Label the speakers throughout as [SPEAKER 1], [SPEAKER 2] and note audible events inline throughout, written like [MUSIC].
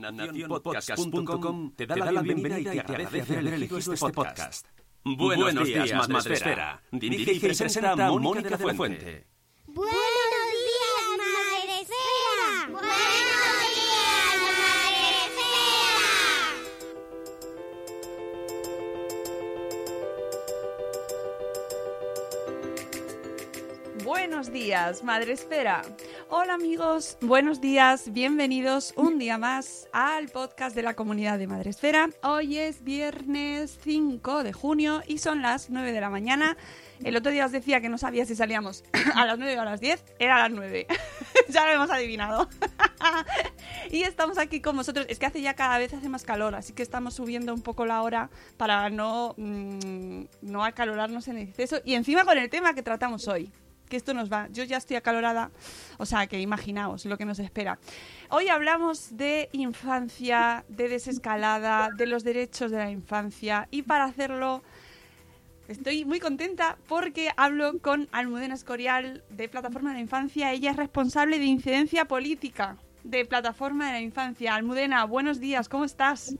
[SPEAKER 1] Nacionpodcast.com te da la bienvenida y te agradece haber elegido este podcast. Buenos días, Madre Esfera. Dirige y presenta Mónica de la Fuente.
[SPEAKER 2] Buenos días, Madre Esfera. Buenos días, Madre Esfera.
[SPEAKER 3] Buenos días, Madre Esfera. Hola amigos, buenos días, bienvenidos un día más al podcast de la comunidad de Madre Esfera. Hoy es viernes 5 de junio y son las 9 de la mañana. El otro día os decía que no sabía si salíamos [CLEARS THROAT] a las 9 o a las 10, era a las 9. [LAUGHS] ya lo hemos adivinado. [LAUGHS] y estamos aquí con vosotros. Es que hace ya cada vez hace más calor, así que estamos subiendo un poco la hora para no, mm, no acalorarnos en exceso. Y encima con el tema que tratamos hoy que esto nos va. Yo ya estoy acalorada, o sea que imaginaos lo que nos espera. Hoy hablamos de infancia, de desescalada, de los derechos de la infancia y para hacerlo estoy muy contenta porque hablo con Almudena Escorial de Plataforma de la Infancia. Ella es responsable de incidencia política de Plataforma de la Infancia. Almudena, buenos días, ¿cómo estás?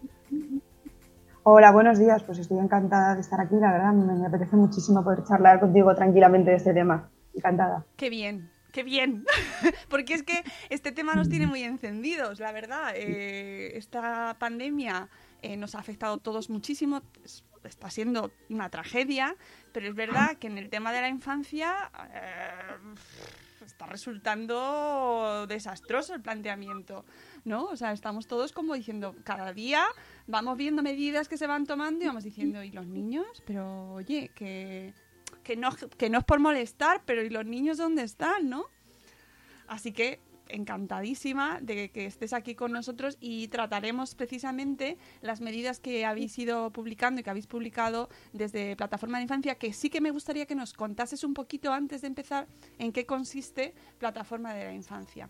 [SPEAKER 4] Hola, buenos días. Pues estoy encantada de estar aquí, la verdad. Me, me apetece muchísimo poder charlar contigo tranquilamente de este tema. Encantada.
[SPEAKER 3] Qué bien, qué bien. [LAUGHS] Porque es que este tema nos tiene muy encendidos, la verdad. Eh, esta pandemia eh, nos ha afectado a todos muchísimo. Es- Está siendo una tragedia, pero es verdad que en el tema de la infancia eh, está resultando desastroso el planteamiento, ¿no? O sea, estamos todos como diciendo, cada día vamos viendo medidas que se van tomando y vamos diciendo, ¿y los niños? Pero oye, que, que, no, que no es por molestar, pero ¿y los niños dónde están, no? Así que encantadísima de que estés aquí con nosotros y trataremos precisamente las medidas que habéis ido publicando y que habéis publicado desde Plataforma de Infancia, que sí que me gustaría que nos contases un poquito antes de empezar en qué consiste Plataforma de la Infancia.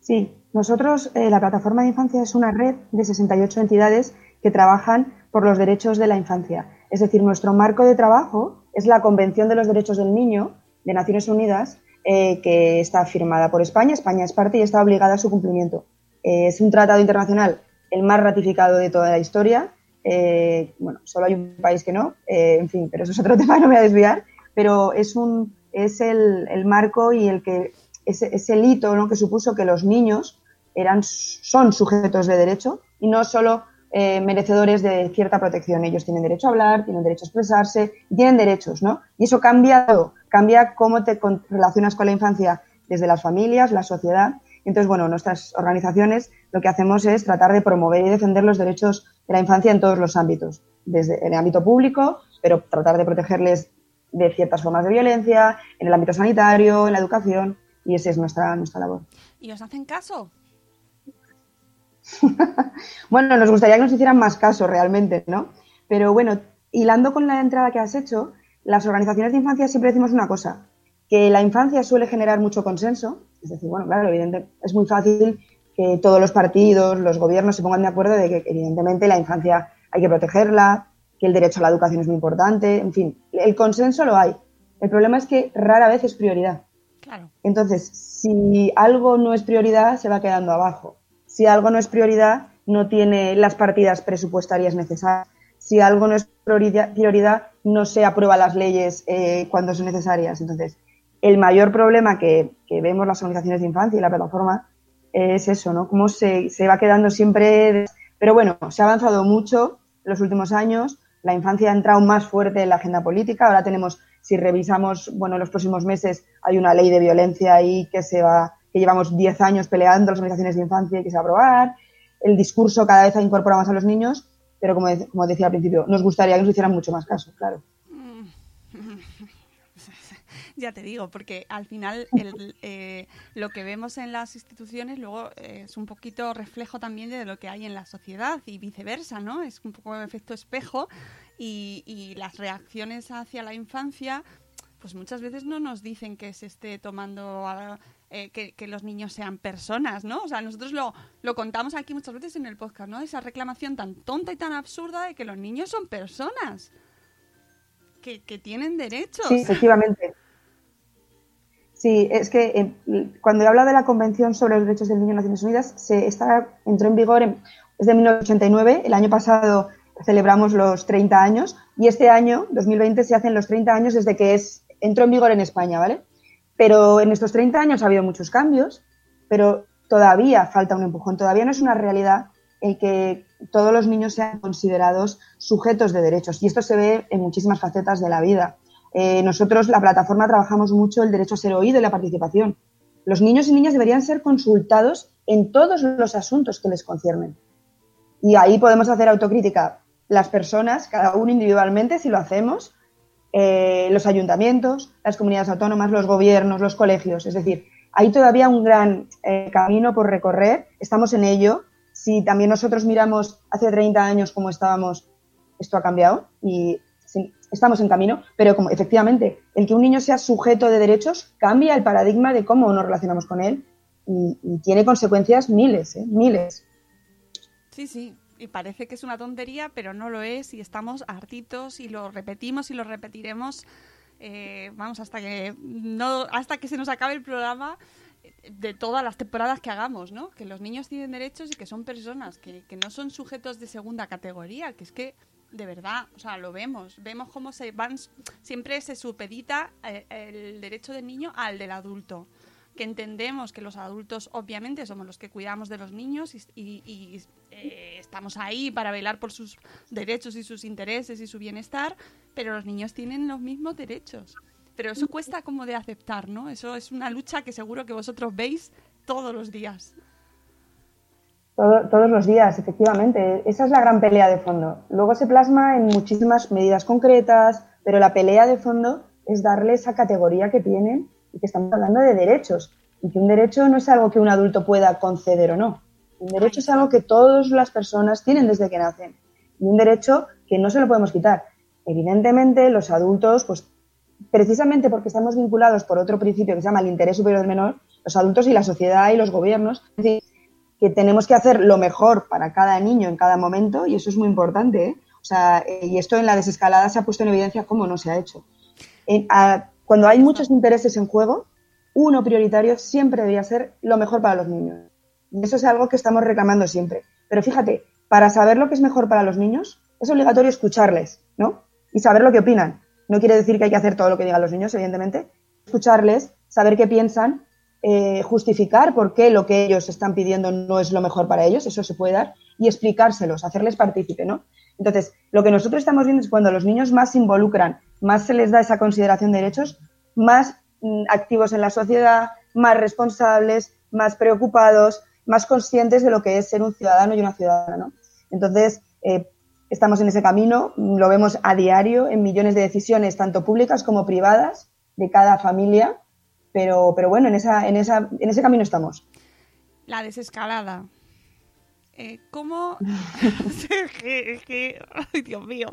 [SPEAKER 4] Sí, nosotros, eh, la Plataforma de Infancia es una red de 68 entidades que trabajan por los derechos de la infancia. Es decir, nuestro marco de trabajo es la Convención de los Derechos del Niño de Naciones Unidas, eh, que está firmada por España. España es parte y está obligada a su cumplimiento. Eh, es un tratado internacional el más ratificado de toda la historia. Eh, bueno, solo hay un país que no, en fin, pero eso es otro [LAUGHS] tema, no me voy a desviar. Pero es, un, es el, el marco y el que es, es el hito que supuso que los niños eran, son sujetos de derecho y no solo eh, merecedores de cierta protección. Ellos tienen derecho a hablar, tienen derecho a expresarse, tienen derechos, ¿no? Y eso cambia todo, cambia cómo te relacionas con la infancia desde las familias, la sociedad. Entonces, bueno, nuestras organizaciones lo que hacemos es tratar de promover y defender los derechos de la infancia en todos los ámbitos, desde el ámbito público, pero tratar de protegerles de ciertas formas de violencia, en el ámbito sanitario, en la educación, y esa es nuestra, nuestra labor.
[SPEAKER 3] ¿Y os hacen caso? [LAUGHS]
[SPEAKER 4] Bueno, nos gustaría que nos hicieran más caso realmente, ¿no? Pero bueno, hilando con la entrada que has hecho, las organizaciones de infancia siempre decimos una cosa, que la infancia suele generar mucho consenso, es decir, bueno, claro, evidente, es muy fácil que todos los partidos, los gobiernos se pongan de acuerdo de que evidentemente la infancia hay que protegerla, que el derecho a la educación es muy importante, en fin, el consenso lo hay. El problema es que rara vez es prioridad.
[SPEAKER 3] Claro.
[SPEAKER 4] Entonces, si algo no es prioridad, se va quedando abajo. Si algo no es prioridad, no tiene las partidas presupuestarias necesarias. Si algo no es prioridad, no se aprueban las leyes eh, cuando son necesarias. Entonces, el mayor problema que, vemos las organizaciones de infancia y la plataforma es eso, ¿no? Cómo se, se va quedando siempre. Pero bueno, se ha avanzado mucho en los últimos años. La infancia ha entrado más fuerte en la agenda política. Ahora tenemos si revisamos, bueno, en los próximos meses hay una ley de violencia ahí que se va, llevamos 10 años peleando las organizaciones de infancia y que se va a aprobar. El discurso cada vez incorpora más a los niños, pero como, como decía al principio, nos gustaría que nos hicieran mucho más caso, claro. [LAUGHS]
[SPEAKER 3] Ya te digo, porque al final eh, lo que vemos en las instituciones luego eh, es un poquito reflejo también de lo que hay en la sociedad y viceversa, ¿no? Es un poco efecto espejo y, y las reacciones hacia la infancia, pues muchas veces no nos dicen que se esté tomando, a- eh, que, los niños sean personas, ¿no? O sea, nosotros lo, lo contamos aquí muchas veces en el podcast, ¿no? Esa reclamación tan tonta y tan absurda de que los niños son personas. Que, que tienen derechos.
[SPEAKER 4] Sí, efectivamente. Sí, es que eh, cuando he hablado de la Convención sobre los Derechos del Niño en Naciones Unidas, se está, entró en vigor en, desde 1989. El año pasado celebramos los 30 años y este año, 2020, se hacen los 30 años desde que es, entró en vigor en España, ¿vale? Pero en estos 30 años ha habido muchos cambios, pero todavía falta un empujón. Todavía no es una realidad el que todos los niños sean considerados sujetos de derechos. Y esto se ve en muchísimas facetas de la vida. Eh, nosotros, la plataforma, trabajamos mucho el derecho a ser oído y la participación. Los niños y niñas deberían ser consultados en todos los asuntos que les conciernen. Y ahí podemos hacer autocrítica las personas, cada uno individualmente, si lo hacemos, eh, los ayuntamientos, las comunidades autónomas, los gobiernos, los colegios. Es decir, hay todavía un gran eh, camino por recorrer, estamos en ello. Si también nosotros miramos hace 30 años cómo estábamos, esto ha cambiado y estamos en camino, pero como efectivamente el que un niño sea sujeto de derechos cambia el paradigma de cómo nos relacionamos con él y, y tiene consecuencias miles, ¿eh? miles.
[SPEAKER 3] Sí, sí. Y parece que es una tontería, pero no lo es. Y estamos hartitos y lo repetimos y lo repetiremos. eh, vamos, hasta que no, hasta que se nos acabe el programa eh, de todas las temporadas que hagamos, ¿no? Que los niños tienen derechos y que son personas, que, que no son sujetos de segunda categoría, que es que de verdad, o sea, lo vemos, vemos cómo se van, siempre se supedita eh, el derecho del niño al del adulto que entendemos que los adultos obviamente somos los que cuidamos de los niños y, y- y, eh, estamos ahí para velar por sus derechos y sus intereses y su bienestar, pero los niños tienen los mismos derechos. Pero eso cuesta como de aceptar, ¿no? Eso es una lucha que seguro que vosotros veis todos los días.
[SPEAKER 4] Todo- todos los días, efectivamente. Esa es la gran pelea de fondo. Luego se plasma en muchísimas medidas concretas, pero la pelea de fondo es darle esa categoría que tienen que estamos hablando de derechos. Y que un derecho no es algo que un adulto pueda conceder o no. Un derecho es algo que todas las personas tienen desde que nacen. Y un derecho que no se lo podemos quitar. Evidentemente, los adultos, pues precisamente porque estamos vinculados por otro principio que se llama el interés superior del menor, los adultos y la sociedad y los gobiernos, es decir, que tenemos que hacer lo mejor para cada niño en cada momento y eso es muy importante. ¿eh? O sea, y esto en la desescalada se ha puesto en evidencia cómo no se ha hecho. Cuando hay muchos intereses en juego, uno prioritario siempre debería ser lo mejor para los niños. Y eso es algo que estamos reclamando siempre. Pero fíjate, para saber lo que es mejor para los niños, es obligatorio escucharles, ¿no? Y saber lo que opinan. No quiere decir que hay que hacer todo lo que digan los niños, evidentemente. Escucharles, saber qué piensan, eh, justificar por qué lo que ellos están pidiendo no es lo mejor para ellos, eso se puede dar, y explicárselos, hacerles partícipe, ¿no? Entonces, lo que nosotros estamos viendo es cuando los niños más se involucran, más se les da esa consideración de derechos, más mm, activos en la sociedad, más responsables, más preocupados, más conscientes de lo que es ser un ciudadano y una ciudadana, ¿no? Entonces, eh, estamos en ese camino, lo vemos a diario en millones de decisiones, tanto públicas como privadas, de cada familia, pero, pero bueno, en, esa, en, esa, en ese camino estamos.
[SPEAKER 3] La desescalada. Eh, ¿Cómo...? [LAUGHS] [LAUGHS] es que, es que- ay, Dios mío.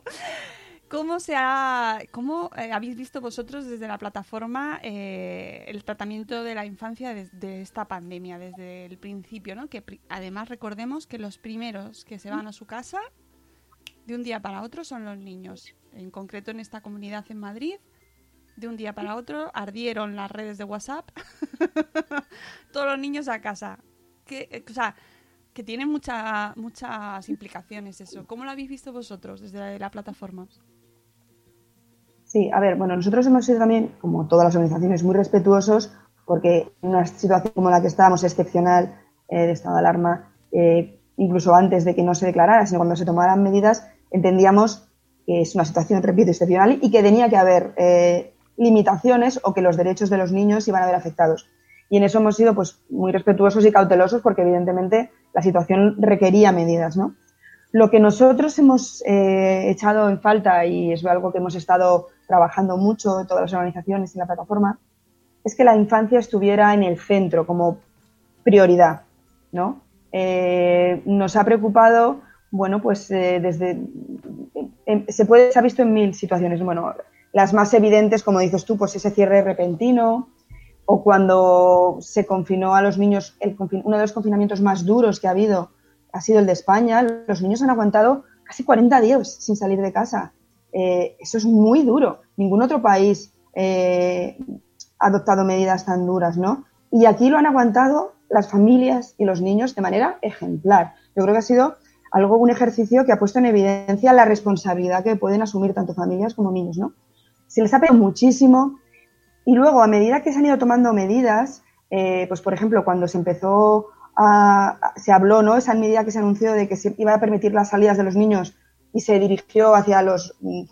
[SPEAKER 3] ¿Cómo se ha, cómo eh, habéis visto vosotros desde la plataforma eh, el tratamiento de la infancia desde esta pandemia, desde el principio, ¿no? Que además recordemos que los primeros que se van a su casa de un día para otro son los niños. En concreto en esta comunidad en Madrid, de un día para otro ardieron las redes de WhatsApp, [LAUGHS] todos los niños a casa. Que, eh, o sea, que tiene mucha, muchas implicaciones eso. ¿Cómo lo habéis visto vosotros desde la plataforma?
[SPEAKER 4] Sí, a ver, bueno, nosotros hemos sido también, como todas las organizaciones, muy respetuosos porque en una situación como la que estábamos, excepcional, eh, de estado de alarma, eh, incluso antes de que no se declarara, sino cuando se tomaran medidas, entendíamos que es una situación, repito, excepcional y que tenía que haber eh, limitaciones o que los derechos de los niños iban a ver afectados. Y en eso hemos sido pues, muy respetuosos y cautelosos porque evidentemente la situación requería medidas, ¿no? Lo que nosotros hemos eh, echado en falta, y es algo que hemos estado trabajando mucho, todas las organizaciones y la plataforma, es que la infancia estuviera en el centro como prioridad, ¿no? Eh, nos ha preocupado, bueno, pues eh, desde se puede se ha visto en mil situaciones, bueno, las más evidentes, como dices tú, pues ese cierre repentino o cuando se confinó a los niños, uno de los confinamientos más duros que ha habido ha sido el de España. Los niños han aguantado casi 40 días sin salir de casa. Eh, eso es muy duro. Ningún otro país eh, ha adoptado medidas tan duras, ¿no? Y aquí lo han aguantado las familias y los niños de manera ejemplar. Yo creo que ha sido algo, un ejercicio que ha puesto en evidencia la responsabilidad que pueden asumir tanto familias como niños, ¿no? Se les ha pedido muchísimo y luego, a medida que se han ido tomando medidas, eh, pues por ejemplo, cuando se empezó se habló, ¿no? Esa medida que se anunció de que se iba a permitir las salidas de los niños y se dirigió hacia los, mm,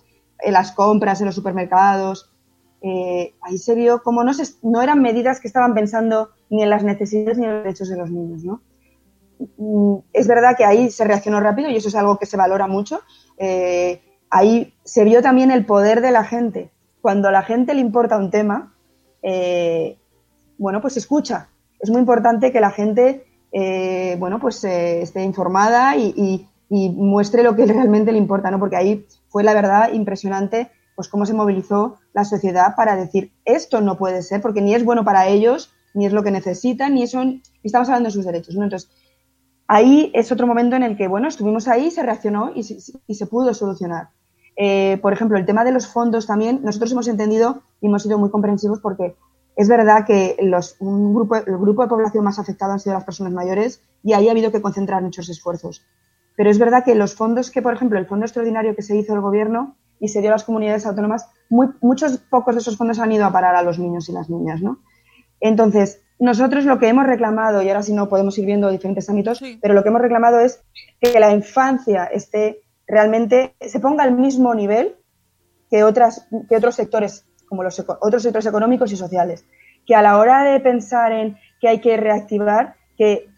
[SPEAKER 4] las compras en los supermercados. Eh, ahí se vio como no, no eran medidas que estaban pensando ni en las necesidades ni en los derechos de los niños, ¿no? Mm, es verdad que ahí se reaccionó rápido y eso es algo que se valora mucho. Eh, ahí se vio también el poder de la gente. Cuando a la gente le importa un tema, eh, bueno, pues escucha. Es muy importante que la gente eh, bueno, pues eh, esté informada y, muestre lo que [LAUGHS] realmente le importa, ¿no? Porque ahí fue la verdad impresionante, pues cómo se movilizó la sociedad para decir esto no puede ser, porque ni es bueno para ellos, ni es lo que necesitan, ni eso, estamos hablando de sus derechos, ¿no? Entonces, ahí es otro momento en el que, bueno, estuvimos ahí, se reaccionó y se, pudo solucionar. Eh, por ejemplo, el tema de los fondos también, nosotros hemos entendido y hemos sido muy comprensivos porque es verdad que los, un grupo, el grupo de población más afectado han sido las personas mayores y ahí ha habido que concentrar muchos esfuerzos. Pero es verdad que los fondos que, por ejemplo, el fondo extraordinario que se hizo el gobierno y se dio a las comunidades autónomas, muchos pocos de esos fondos han ido a parar a los niños y las niñas, ¿no? Entonces, nosotros lo que hemos reclamado, y ahora si no podemos ir viendo diferentes ámbitos, pero lo que hemos reclamado es que la infancia esté realmente, se ponga al mismo nivel que, otras, que otros sectores como los otros sectores económicos y sociales. Que a la hora de pensar en que hay que reactivar, que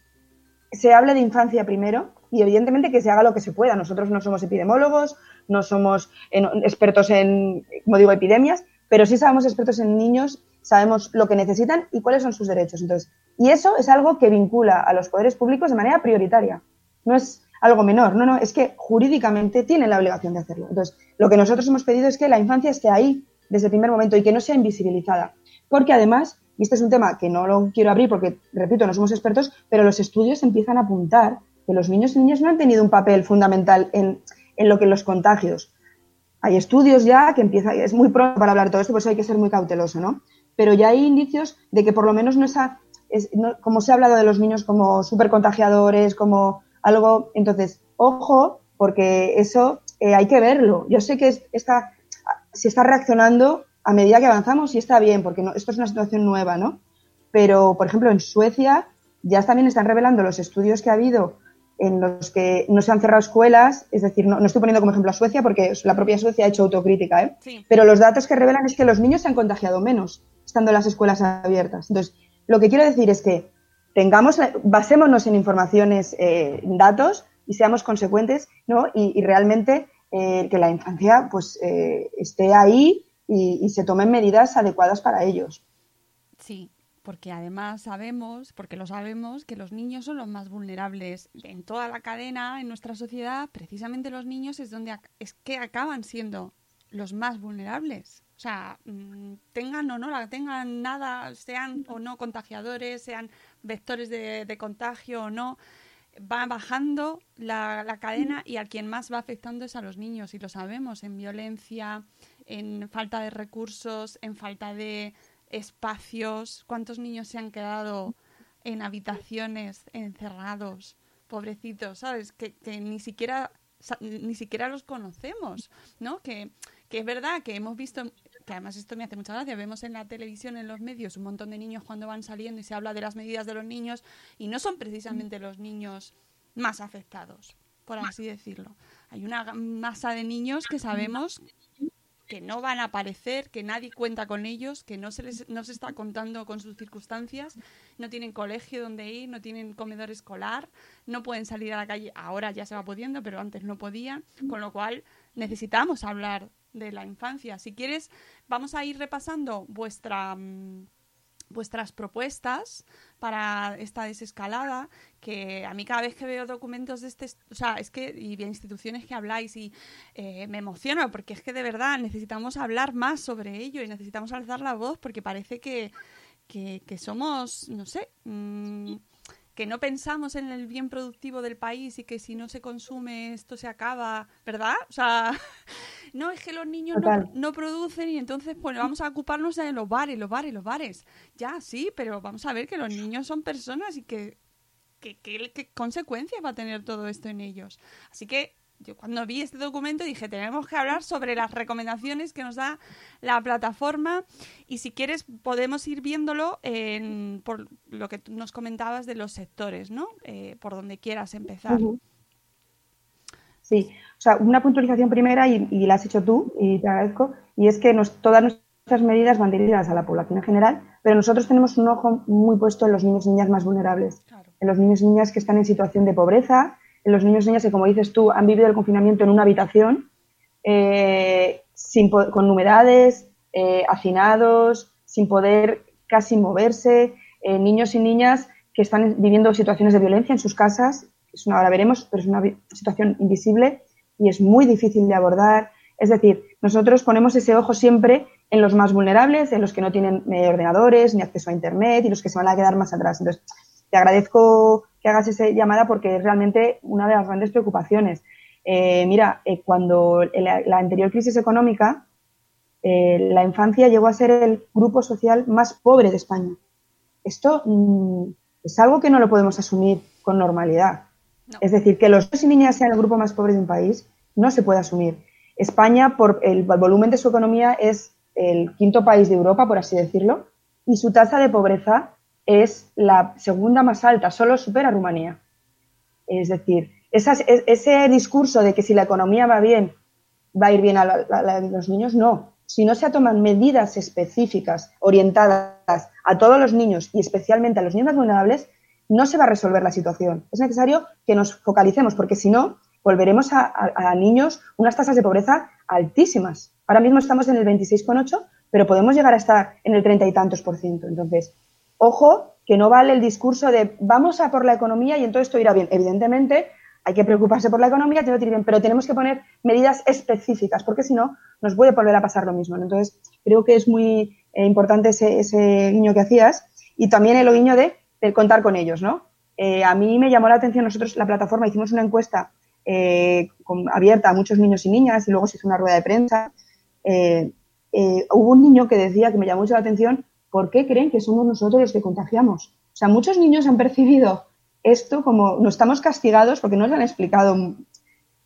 [SPEAKER 4] se hable de infancia primero y evidentemente que se haga lo que se pueda. Nosotros no somos epidemiólogos, no somos expertos en, como digo, epidemias, pero sí sabemos expertos en niños, sabemos lo que necesitan y cuáles son sus derechos. Entonces, y eso es algo que vincula a los poderes públicos de manera prioritaria. No es algo menor, no, no, es que jurídicamente tienen la obligación de hacerlo. Entonces, lo que nosotros hemos pedido es que la infancia esté ahí desde el primer momento y que no sea invisibilizada. Porque además, y este es un tema que no lo quiero abrir porque, repito, no somos expertos, pero los estudios empiezan a apuntar que los niños y niñas no han tenido un papel fundamental en, lo que los contagios. Hay estudios ya que empiezan, es muy pronto para hablar todo esto, por eso hay que ser muy cauteloso, ¿no? Pero ya hay indicios de que por lo menos no es, como se ha hablado de los niños como supercontagiadores, como algo, entonces, ojo, porque eso eh, hay que verlo. Yo sé que es, esta se está reaccionando a medida que avanzamos y está bien, porque no, esto es una situación nueva, ¿no? Pero, por ejemplo, en Suecia ya también están revelando los estudios que ha habido en los que no se han cerrado escuelas, es decir, no, estoy poniendo como ejemplo a Suecia porque la propia Suecia ha hecho autocrítica, ¿eh? pero los datos que revelan es que los niños se han contagiado menos estando las escuelas abiertas. Entonces, lo que quiero decir es que tengamos, basémonos en informaciones, eh, datos y seamos consecuentes, ¿no? y realmente eh, que la infancia pues eh, esté ahí y, se tomen medidas adecuadas para ellos.
[SPEAKER 3] Sí, porque además sabemos, porque lo sabemos, que los niños son los más vulnerables en toda la cadena, en nuestra sociedad, precisamente los niños es donde es que acaban siendo los más vulnerables. O sea, mm, tengan o no, tengan nada, sean o no contagiadores, sean vectores de contagio o no, va bajando la, cadena y a quien más va afectando es a los niños, y lo sabemos, en violencia, en falta de recursos, en falta de espacios. ¿Cuántos niños se han quedado en habitaciones encerrados? Pobrecitos, ¿sabes? Que, que ni siquiera ni siquiera los conocemos, ¿no? Que, que es verdad que hemos visto que además esto me hace mucha gracia, vemos en la televisión, en los medios, un montón de niños cuando van saliendo y se habla de las medidas de los niños y no son precisamente los niños más afectados, por así decirlo. Hay una masa de niños que sabemos que no van a aparecer, que nadie cuenta con ellos, que no se les no se está contando con sus circunstancias, no tienen colegio donde ir, no tienen comedor escolar, no pueden salir a la calle, ahora ya se va pudiendo, pero antes no podían, con lo cual necesitamos hablar de la infancia. Si quieres, vamos a ir repasando vuestra mm, vuestras propuestas para esta desescalada, que a mí cada vez que veo documentos de este, o sea, es que, y de instituciones que habláis, y eh, me emociono, porque es que de verdad necesitamos hablar más sobre ello y necesitamos alzar la voz, porque parece que, que, somos, no sé, mmm, que no pensamos en el bien productivo del país y que si no se consume esto se acaba, ¿verdad? O sea, [LAUGHS] no, es que los niños no, no, producen y entonces, bueno, vamos a ocuparnos de los bares, los bares, los bares. Ya, sí, pero vamos a ver que los niños son personas y que, que consecuencias va a tener todo esto en ellos. Así que yo cuando vi este documento dije, tenemos que hablar sobre las recomendaciones que nos da la plataforma y si quieres podemos ir viéndolo en, por lo que nos comentabas de los sectores, ¿no? Eh, por donde quieras empezar.
[SPEAKER 4] Sí, o sea, una puntualización primera y, y, la has hecho tú y te agradezco, y es que nos, todas nuestras medidas van dirigidas a la población en general, pero nosotros tenemos un ojo muy puesto en los niños y niñas más vulnerables, claro. en los niños y niñas que están en situación de pobreza, los niños y niñas que, como dices tú, han vivido el confinamiento en una habitación, eh, sin, con humedades, eh, hacinados, sin poder casi moverse, eh, niños y niñas que están viviendo situaciones de violencia en sus casas, ahora veremos, pero es una situación invisible y es muy difícil de abordar. Es decir, nosotros ponemos ese ojo siempre en los más vulnerables, en los que no tienen ordenadores ni acceso a Internet y los que se van a quedar más atrás. Entonces, te agradezco que hagas esa llamada porque es realmente una de las grandes preocupaciones. Eh, mira, eh, cuando la, la, anterior crisis económica, eh, la infancia llegó a ser el grupo social más pobre de España. Esto mm, es algo que no lo podemos asumir con normalidad. No. Es decir, que los niños y niñas sean el grupo más pobre de un país no se puede asumir. España, por el volumen de su economía, es el quinto país de Europa, por así decirlo, y su tasa de pobreza es la segunda más alta, solo supera Rumanía. Es decir, ese discurso de que si la economía va bien, va a ir bien a, la, los niños, no. Si no se toman medidas específicas orientadas a todos los niños y especialmente a los niños más vulnerables, no se va a resolver la situación. Es necesario que nos focalicemos porque si no, volveremos a, niños unas tasas de pobreza altísimas. Ahora mismo estamos en el 26,8, pero podemos llegar a estar en el 30 y tantos por ciento. Entonces, ojo, que no vale el discurso de vamos a por la economía y entonces esto irá bien. Evidentemente, hay que preocuparse por la economía, tiene que ir bien, pero tenemos que poner medidas específicas, porque si no, nos puede volver a pasar lo mismo. Entonces, creo que es muy eh, importante ese, guiño que hacías y también el guiño de, contar con ellos, ¿no? Eh, a mí me llamó la atención, nosotros, la plataforma, hicimos una encuesta eh, abierta a muchos niños y niñas y luego se hizo una rueda de prensa. Hubo un niño que decía, que me llamó mucho la atención, ¿por qué creen que somos nosotros los que contagiamos? O sea, muchos niños han percibido esto como no estamos castigados porque no nos han explicado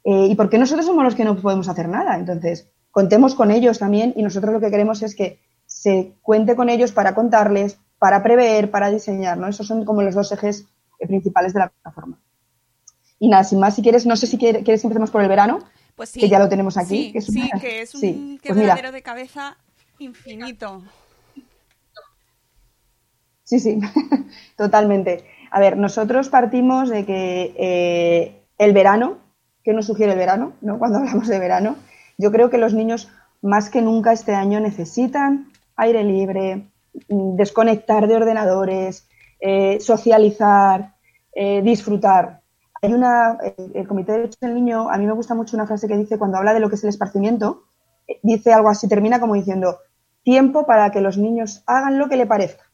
[SPEAKER 4] eh, y porque nosotros somos los que no podemos hacer nada. Entonces, contemos con ellos también y nosotros lo que queremos es que se cuente con ellos para contarles, para prever, para diseñar, ¿no? Esos son como los dos ejes principales de la plataforma. Y nada, sin más, si quieres, no sé si quieres, quieres que empecemos por el verano,
[SPEAKER 3] pues sí,
[SPEAKER 4] que ya lo tenemos aquí.
[SPEAKER 3] Sí,
[SPEAKER 4] que es,
[SPEAKER 3] sí,
[SPEAKER 4] una...
[SPEAKER 3] que es un sí, quebradero pues de cabeza infinito.
[SPEAKER 4] Sí, sí, [LAUGHS] totalmente. A ver, nosotros partimos de que eh, el verano, ¿qué nos sugiere el verano? ¿no? Cuando hablamos de verano, yo creo que los niños más que nunca este año necesitan aire libre, desconectar de ordenadores, eh, socializar, eh, disfrutar. Hay una, el Comité de Derechos del Niño, a mí me gusta mucho una frase que dice cuando habla de lo que es el esparcimiento, dice algo así, termina como diciendo, tiempo para que los niños hagan lo que le parezca.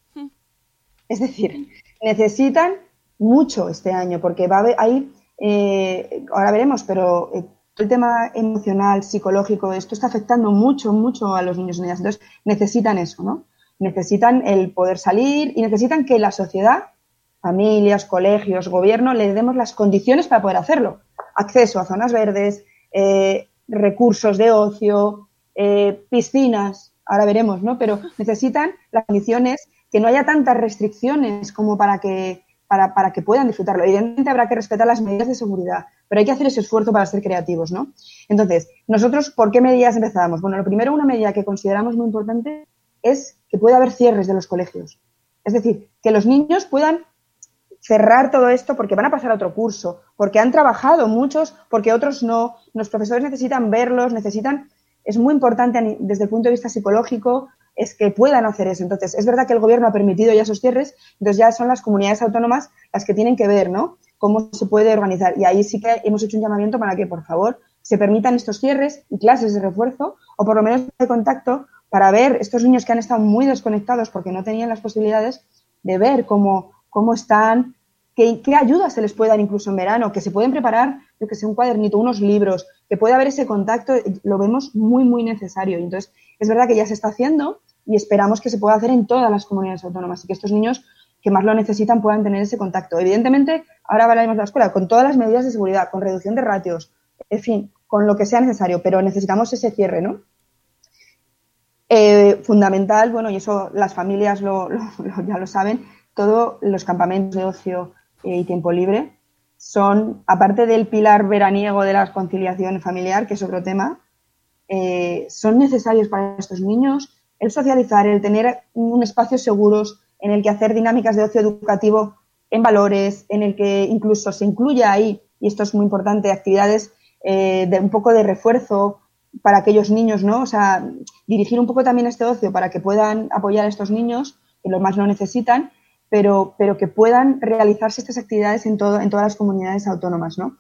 [SPEAKER 4] Es decir, necesitan mucho este año porque va a haber, ahí, eh, ahora veremos, pero eh, el tema emocional, psicológico, esto está afectando mucho, mucho a los niños y niñas. Entonces, necesitan eso, ¿no? Necesitan el poder salir y necesitan que la sociedad, familias, colegios, gobierno, les demos las condiciones para poder hacerlo. Acceso a zonas verdes, eh, recursos de ocio, eh, piscinas, ahora veremos, ¿no? Pero necesitan las condiciones que no haya tantas restricciones como para que, para, para que puedan disfrutarlo. Evidentemente habrá que respetar las medidas de seguridad, pero hay que hacer ese esfuerzo para ser creativos, ¿no? Entonces, nosotros, ¿por qué medidas empezamos? Bueno, lo primero, una medida que consideramos muy importante es que pueda haber cierres de los colegios. Es decir, que los niños puedan cerrar todo esto porque van a pasar a otro curso, porque han trabajado muchos, porque otros no. Los profesores necesitan verlos, necesitan. Es muy importante desde el punto de vista psicológico es que puedan hacer eso. Entonces, es verdad que el gobierno ha permitido ya esos cierres, entonces ya son las comunidades autónomas las que tienen que ver, ¿no? Cómo se puede organizar. Y ahí sí que hemos hecho un llamamiento para que, por favor, se permitan estos cierres y clases de refuerzo, o por lo menos de contacto, para ver estos niños que han estado muy desconectados porque no tenían las posibilidades de ver cómo, cómo están, qué, qué ayudas se les puede dar incluso en verano, que se pueden preparar, yo que sé, un cuadernito, unos libros, que puede haber ese contacto, lo vemos muy, muy necesario. Entonces, es verdad que ya se está haciendo y esperamos que se pueda hacer en todas las comunidades autónomas y que estos niños que más lo necesitan puedan tener ese contacto. Evidentemente, ahora hablaremos de la escuela, con todas las medidas de seguridad, con reducción de ratios, en fin, con lo que sea necesario, pero necesitamos ese cierre, ¿no? Eh, fundamental, bueno, y eso las familias lo, ya lo saben, todos los campamentos de ocio eh, y tiempo libre son, aparte del pilar veraniego de la conciliación familiar, que es otro tema, eh, son necesarios para estos niños el socializar, el tener un espacio seguros en el que hacer dinámicas de ocio educativo en valores, en el que incluso se incluya ahí, y esto es muy importante, actividades de un poco de refuerzo para aquellos niños, ¿no? O sea, dirigir un poco también este ocio para que puedan apoyar a estos niños que lo más lo necesitan, pero, pero que puedan realizarse estas actividades en, todo, en todas las comunidades autónomas, ¿no?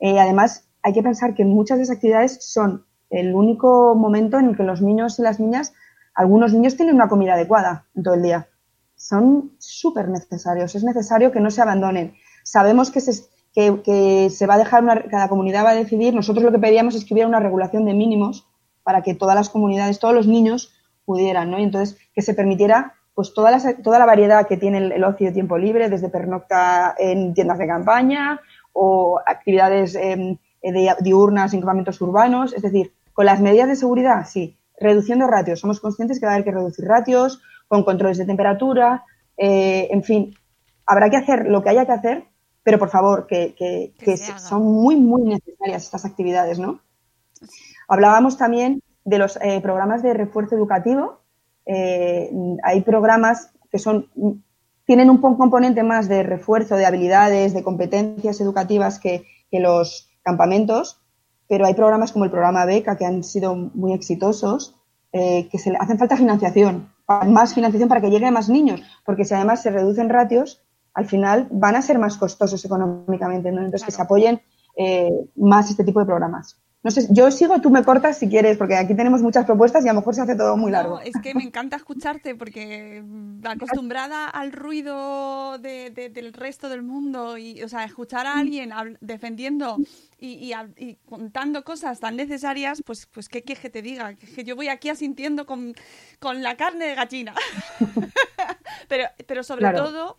[SPEAKER 4] Eh, además, hay que pensar que muchas de esas actividades son el único momento en el que los niños y las niñas, algunos niños tienen una comida adecuada en todo el día. Son súper necesarios, es necesario que no se abandonen. Sabemos que se, que, se va a dejar, una, cada comunidad va a decidir. Nosotros lo que pedíamos es que hubiera una regulación de mínimos para que todas las comunidades, todos los niños pudieran, ¿no? Y entonces que se permitiera pues toda la, toda la variedad que tiene el, ocio de tiempo libre, desde pernocta en tiendas de campaña o actividades em, diurnas en campamentos urbanos, es decir, con las medidas de seguridad, sí, reduciendo ratios. Somos conscientes que va a haber que reducir ratios, con controles de temperatura, eh, en fin, habrá que hacer lo que haya que hacer pero por favor, que, son muy, muy necesarias estas actividades, ¿no? Hablábamos también de los eh, programas de refuerzo educativo. Eh, hay programas que son tienen un componente más de refuerzo de habilidades, de competencias educativas que, los campamentos, pero hay programas como el programa Beca que han sido muy exitosos, eh, que se le hacen falta financiación, más financiación para que lleguen más niños, porque si además se reducen ratios, al final van a ser más costosos económicamente, ¿no? Entonces que se apoyen eh, más este tipo de programas. No sé, yo sigo, tú me cortas si quieres, porque aquí tenemos muchas propuestas y a lo mejor se hace todo muy largo.
[SPEAKER 3] No, es que me encanta escucharte porque acostumbrada al ruido del resto del mundo y, o sea, escuchar a alguien defendiendo y, contando cosas tan necesarias, pues, pues ¿qué quieres que te diga? Que yo voy aquí asintiendo con, la carne de gallina. [LAUGHS] pero, pero sobre todo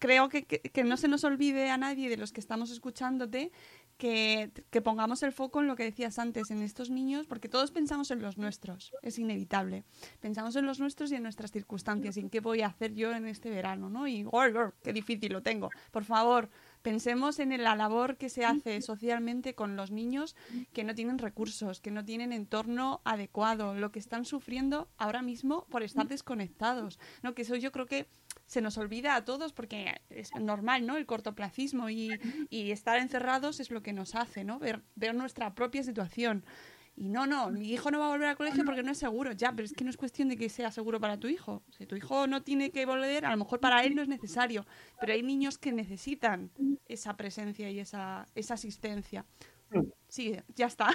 [SPEAKER 3] creo que, que, no se nos olvide a nadie de los que estamos escuchándote que, pongamos el foco en lo que decías antes, en estos niños, porque todos pensamos en los nuestros, es inevitable. Pensamos en los nuestros y en nuestras circunstancias, y en qué voy a hacer yo en este verano, ¿no? Y, qué difícil lo tengo. Por favor, pensemos en la labor que se hace socialmente con los niños que no tienen recursos, que no tienen entorno adecuado, lo que están sufriendo ahora mismo por estar desconectados, ¿no? Que eso yo creo que se nos olvida a todos porque es normal, ¿no? El cortoplacismo y, y estar encerrados es lo que nos hace, ¿no? Ver, ver nuestra propia situación. Y no, no, mi hijo no va a volver al colegio porque no es seguro. Ya, pero es que no es cuestión de que sea seguro para tu hijo. Si tu hijo no tiene que volver, a lo mejor para él no es necesario. Pero hay niños que necesitan esa presencia y esa, esa asistencia. Sí, ya está.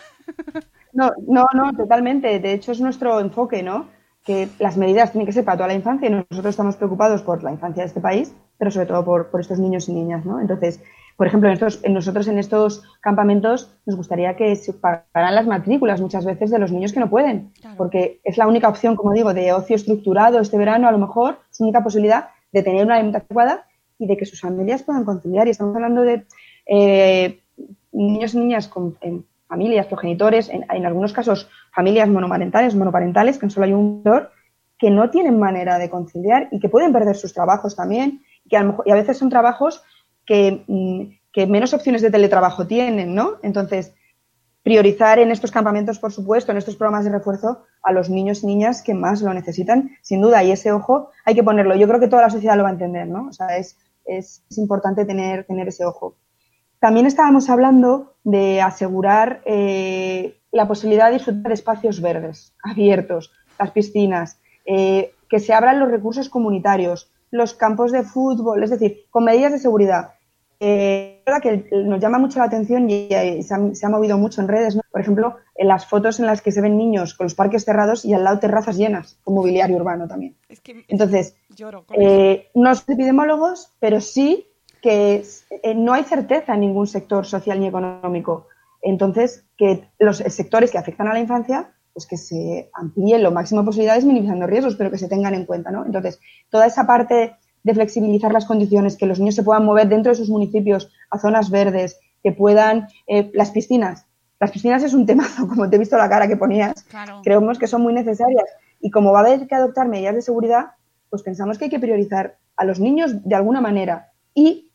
[SPEAKER 4] No, no, no, totalmente. De hecho, es nuestro enfoque, ¿no? que las medidas tienen que ser para toda la infancia y nosotros estamos preocupados por la infancia de este país, pero sobre todo por, estos niños y niñas, ¿no? Entonces, por ejemplo, en nosotros en estos campamentos nos gustaría que se pagaran las matrículas muchas veces de los niños que no pueden, porque es la única opción, como digo, de ocio estructurado este verano, a lo mejor, es la única posibilidad de tener una alimentación adecuada y de que sus familias puedan conciliar. Y estamos hablando de eh, niños y niñas con, familias, progenitores, en, en, algunos casos familias monomarentales, monoparentales, que solo hay un mentor, que no tienen manera de conciliar y que pueden perder sus trabajos también, que a, y a veces son trabajos que, mm, que menos opciones de teletrabajo tienen, ¿no? Entonces, priorizar en estos campamentos, por supuesto, en estos programas de refuerzo a los niños y niñas que más lo necesitan, sin duda, y ese ojo hay que ponerlo. Yo creo que toda la sociedad lo va a entender, ¿no? O sea, es, es, importante tener, tener ese ojo. También estábamos hablando de asegurar eh, la posibilidad de disfrutar de espacios verdes, abiertos, las piscinas, eh, que se abran los recursos comunitarios, los campos de fútbol, es decir, con medidas de seguridad. Eh, que nos llama mucho la atención y, se, ha, movido mucho en redes, por ejemplo, en las fotos en las que se ven niños con los parques cerrados y al lado terrazas llenas, con mobiliario urbano también. Entonces, eh, no son epidemiólogos, pero sí que eh, no hay certeza en ningún sector social ni económico. Entonces, que los sectores que afectan a la infancia, pues que se amplíen lo máximo posibilidades minimizando riesgos, pero que se tengan en cuenta, ¿no? Entonces, toda esa parte de flexibilizar las condiciones, que los niños se puedan mover dentro de sus municipios a zonas verdes, que puedan, eh, las piscinas. Las piscinas es un temazo, [LAUGHS] como te he visto la cara que ponías. Creemos que son muy necesarias. Y como va a haber que adoptar medidas de seguridad, pues pensamos que hay que priorizar a los niños de alguna manera y,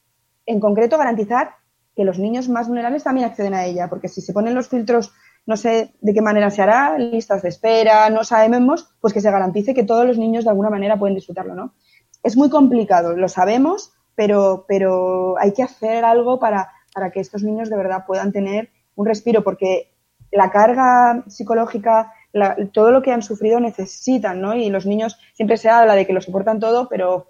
[SPEAKER 4] en concreto, garantizar que los niños más vulnerables también acceden a ella, porque si se ponen los filtros, no sé de qué manera se hará, listas de espera, no sabemos, pues que se garantice que todos los niños de alguna manera pueden disfrutarlo, ¿no? es muy complicado, lo sabemos, pero, pero hay que hacer algo para, para que estos niños de verdad puedan tener un respiro, porque la carga psicológica, todo lo que han sufrido necesitan, ¿no? Y los niños siempre se habla de que lo soportan todo, pero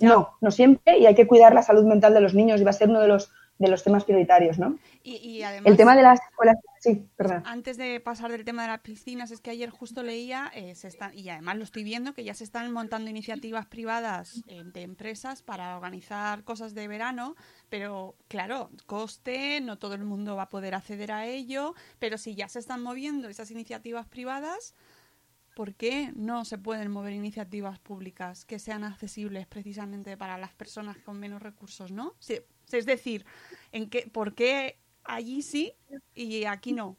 [SPEAKER 4] no, no siempre, y hay que cuidar la salud mental de los niños y va a ser uno de los de los temas prioritarios, ¿no?
[SPEAKER 3] Y, además,
[SPEAKER 4] el tema de las escuelas, sí, perdón.
[SPEAKER 3] Antes de pasar del tema de las piscinas, es que ayer justo leía, eh, se están, y además lo estoy viendo, que ya se están montando iniciativas privadas eh, de empresas para organizar cosas de verano, pero claro, coste, no todo el mundo va a poder acceder a ello, pero si ya se están moviendo esas iniciativas privadas, ¿por qué no se pueden mover iniciativas públicas que sean accesibles precisamente para las personas con menos recursos, no? Sí, es decir, ¿en qué, ¿por qué allí sí y aquí no?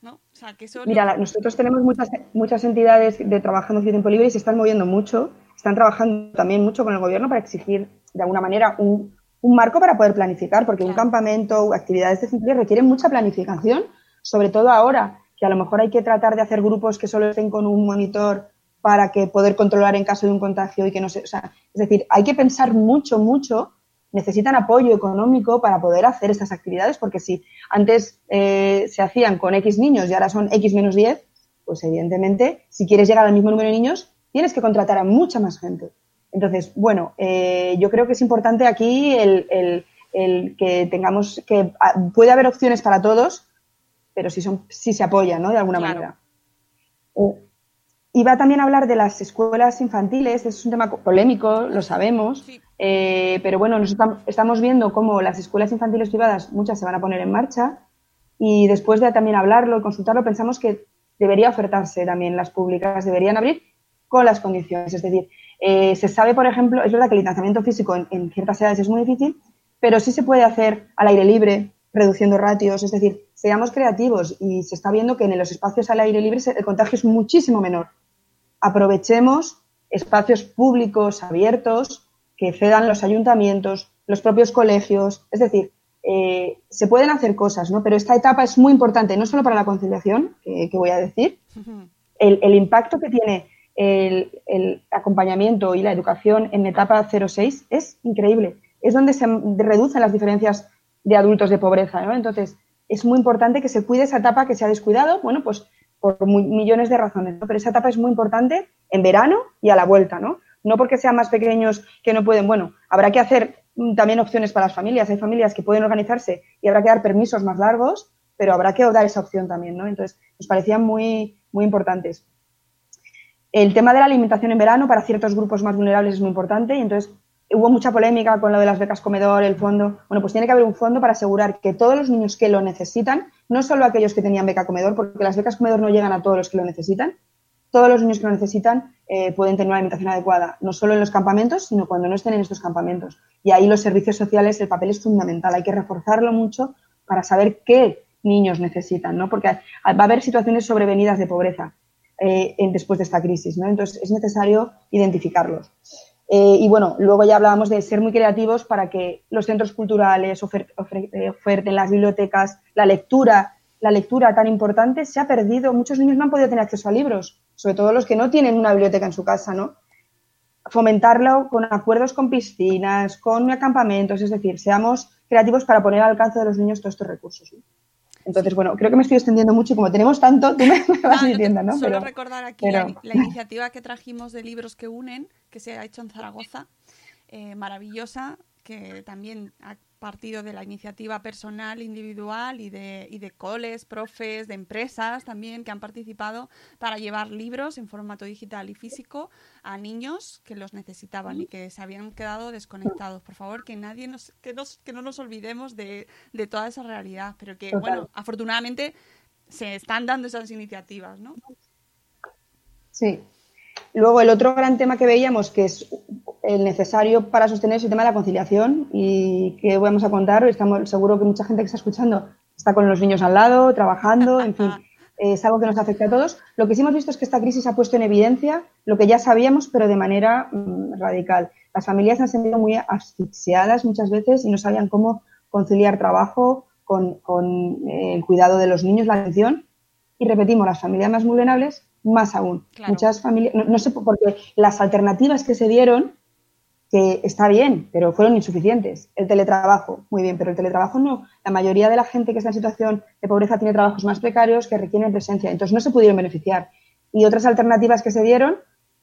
[SPEAKER 3] ¿No? O sea, que
[SPEAKER 4] Mira, nosotros tenemos muchas, muchas entidades de trabajando en tiempo libre y se están moviendo mucho. Están trabajando también mucho con el gobierno para exigir, de alguna manera, un, un marco para poder planificar, porque un campamento, actividades de tiempo requieren mucha planificación, sobre todo ahora, que a lo mejor hay que tratar de hacer grupos que solo estén con un monitor para que poder controlar en caso de un contagio y que no se, o sea, es decir, hay que pensar mucho, mucho necesitan apoyo económico para poder hacer estas actividades, porque si antes eh, se hacían con X niños y ahora son X menos 10, pues evidentemente, si quieres llegar al mismo número de niños, tienes que contratar a mucha más gente. Entonces, bueno, eh, yo creo que es importante aquí el, que tengamos, que ah, puede haber opciones para todos, pero si, son, si se apoyan, ¿no? De alguna manera. Eh, iba también a hablar de las escuelas infantiles, es un tema polémico, lo sabemos, eh, pero bueno, nos estamos viendo cómo las escuelas infantiles privadas, muchas se van a poner en marcha y después de también hablarlo y consultarlo, pensamos que debería ofertarse también las públicas, deberían abrir con las condiciones. Es decir, eh, se sabe, por ejemplo, es verdad que el distanciamiento físico en, ciertas edades es muy difícil, pero sí se puede hacer al aire libre, reduciendo ratios, es decir, seamos creativos y se está viendo que en los espacios al aire libre el contagio es muchísimo menor. Aprovechemos espacios públicos abiertos que cedan los ayuntamientos, los propios colegios. Es decir, eh, se pueden hacer cosas, ¿no? Pero esta etapa es muy importante, no solo para la conciliación, que, voy a decir, el, impacto que tiene el, acompañamiento y la educación en etapa 0-6 es increíble. Es donde se reducen las diferencias de adultos de pobreza, ¿no? Entonces, es muy importante que se cuide esa etapa que se ha descuidado, bueno, pues por millones de razones, ¿no? Pero esa etapa es muy importante en verano y a la vuelta, ¿no? no porque sean más pequeños que no pueden, bueno, habrá que hacer mm, también opciones para las familias. Hay familias que pueden organizarse y habrá que dar permisos más largos, pero habrá que dar esa opción también, ¿no? Entonces, nos parecían muy, muy importantes. El tema de la alimentación en verano para ciertos grupos más vulnerables es muy importante y entonces hubo mucha polémica con lo de las becas comedor, el fondo. Bueno, pues tiene que haber un fondo para asegurar que todos los niños que lo necesitan, no solo aquellos que tenían beca comedor, porque las becas comedor no llegan a todos los que lo necesitan, todos los niños que lo necesitan eh, pueden tener una alimentación adecuada, no solo en los campamentos, sino cuando no estén en estos campamentos. Y ahí los servicios sociales, el papel es fundamental, hay que reforzarlo mucho para saber qué niños necesitan, ¿no? Porque va a haber situaciones sobrevenidas de pobreza eh, después de esta crisis, ¿no? Entonces es necesario identificarlos. Eh, y bueno, luego ya hablábamos de ser muy creativos para que los centros culturales eh, oferten las bibliotecas, la lectura, la lectura tan importante se ha perdido. Muchos niños no han podido tener acceso a libros, sobre todo los que no tienen una biblioteca en su casa, ¿no? Fomentarlo con acuerdos con piscinas, con acampamentos, es decir, seamos creativos para poner al alcance de los niños todos estos recursos. Entonces, bueno, creo que me estoy extendiendo mucho y como tenemos tanto, tú me, me vas
[SPEAKER 3] Ah,
[SPEAKER 4] diciendo, ¿no?
[SPEAKER 3] Solo
[SPEAKER 4] Pero-
[SPEAKER 3] recordar aquí la [LAUGHS] iniciativa que trajimos de libros que unen, que se ha hecho en Zaragoza, eh, maravillosa, que también ha partido de la iniciativa personal, individual y de, y de coles, profes, de empresas también que han participado para llevar libros en formato digital y físico a niños que los necesitaban y que se habían quedado desconectados. Por favor, que nadie nos, que, nos, que no nos olvidemos de, de toda esa realidad, pero que,
[SPEAKER 4] Total.
[SPEAKER 3] bueno, afortunadamente se están dando esas iniciativas, ¿no?
[SPEAKER 4] Sí. Luego, el otro gran tema que veíamos, que es el necesario para sostener, es el tema de la conciliación y que vamos a contar. Estamos seguro que mucha gente que está escuchando está con los niños al lado, trabajando, en fin, [LAUGHS] es algo que nos afecta a todos. Lo que sí hemos visto es que esta crisis ha puesto en evidencia lo que ya sabíamos, pero de manera mm, radical. Las familias se han sentido muy asfixiadas muchas veces y no sabían cómo conciliar trabajo con, con, eh, el cuidado de los niños, la atención. Y repetimos, las familias más vulnerables, más aún.
[SPEAKER 3] Claro.
[SPEAKER 4] Muchas familias, no, no sé, porque las alternativas que se dieron, que está bien, pero fueron insuficientes. El teletrabajo, muy bien, pero el teletrabajo no. La mayoría de la gente que está en situación de pobreza tiene trabajos más precarios que requieren presencia, entonces no se pudieron beneficiar. Y otras alternativas que se dieron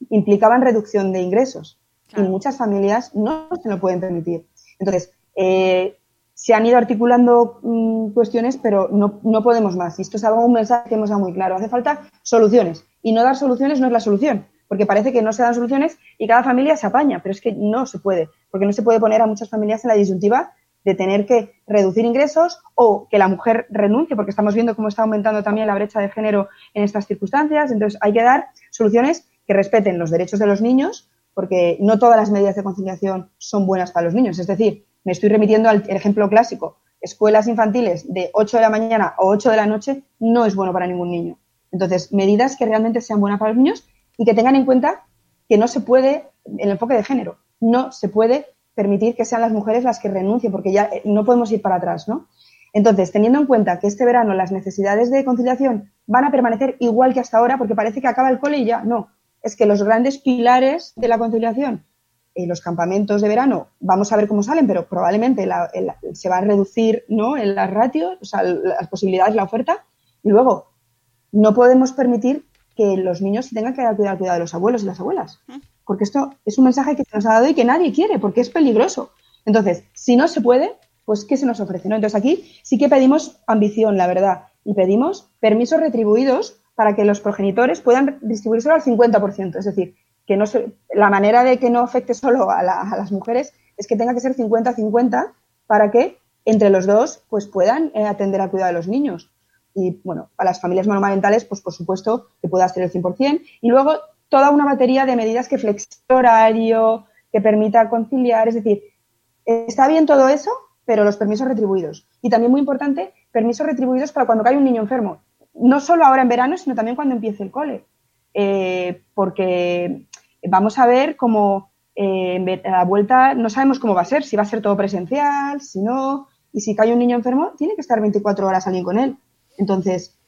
[SPEAKER 4] implicaban reducción de ingresos.
[SPEAKER 3] Claro.
[SPEAKER 4] Y muchas familias no se lo pueden permitir. Entonces, eh, se han ido articulando mm, cuestiones, pero no, no podemos más. Y esto es algo, un mensaje que hemos dado muy claro. Hace falta soluciones. Y no dar soluciones no es la solución, porque parece que no se dan soluciones y cada familia se apaña, pero es que no se puede, porque no se puede poner a muchas familias en la disyuntiva de tener que reducir ingresos o que la mujer renuncie, porque estamos viendo cómo está aumentando también la brecha de género en estas circunstancias. Entonces, hay que dar soluciones que respeten los derechos de los niños, porque no todas las medidas de conciliación son buenas para los niños. Es decir, me estoy remitiendo al ejemplo clásico. Escuelas infantiles de 8 de la mañana o 8 de la noche no es bueno para ningún niño. Entonces, medidas que realmente sean buenas para los niños y que tengan en cuenta que no se puede, el enfoque de género, no se puede permitir que sean las mujeres las que renuncien, porque ya eh, no podemos ir para atrás, ¿no? Entonces, teniendo en cuenta que este verano las necesidades de conciliación van a permanecer igual que hasta ahora, porque parece que acaba el cole y ya, no. Es que los grandes pilares de la conciliación, eh, los campamentos de verano, vamos a ver cómo salen, pero probablemente la- el- se va a reducir ¿no? en las ratios, o sea, las posibilidades, la oferta. Y luego, no podemos permitir que los niños se tengan que dar cuidado, cuidado de los abuelos y las abuelas. Porque esto es un mensaje que se nos ha dado y que nadie quiere, porque es peligroso. Entonces, si no se puede, pues ¿qué se nos ofrece? ¿no? Entonces aquí sí que pedimos ambición, la verdad, y pedimos permisos retribuidos para que los progenitores puedan distribuírselo al 50%. Es decir, que no se, la manera de que no afecte solo a, la- a las mujeres es que tenga que ser 50-50 para que entre los dos pues puedan eh, atender al cuidado de los niños. Y bueno, a las familias monomarentales, pues por supuesto que pueda ser el 100%. Y luego toda una batería de medidas que flexionen el horario, que permita conciliar. Es decir, está bien todo eso, pero los permisos retribuidos. Y también muy importante, permisos retribuidos para cuando cae un niño enfermo. No solo ahora en verano, sino también cuando empiece el cole. Eh, porque vamos a ver cómo eh, a la vuelta no sabemos cómo va a ser, si va a ser todo presencial, si no. Y si cae un niño enfermo, tiene que estar 24 horas alguien con él. Entonces,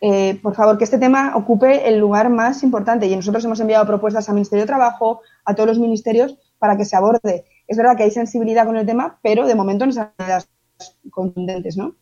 [SPEAKER 4] eh, por favor, que este tema ocupe el lugar más importante. Y nosotros hemos enviado propuestas al Ministerio de Trabajo, a todos los ministerios, para que se aborde. Es verdad que hay sensibilidad con el tema, pero de momento no se han dado contundentes, ¿no?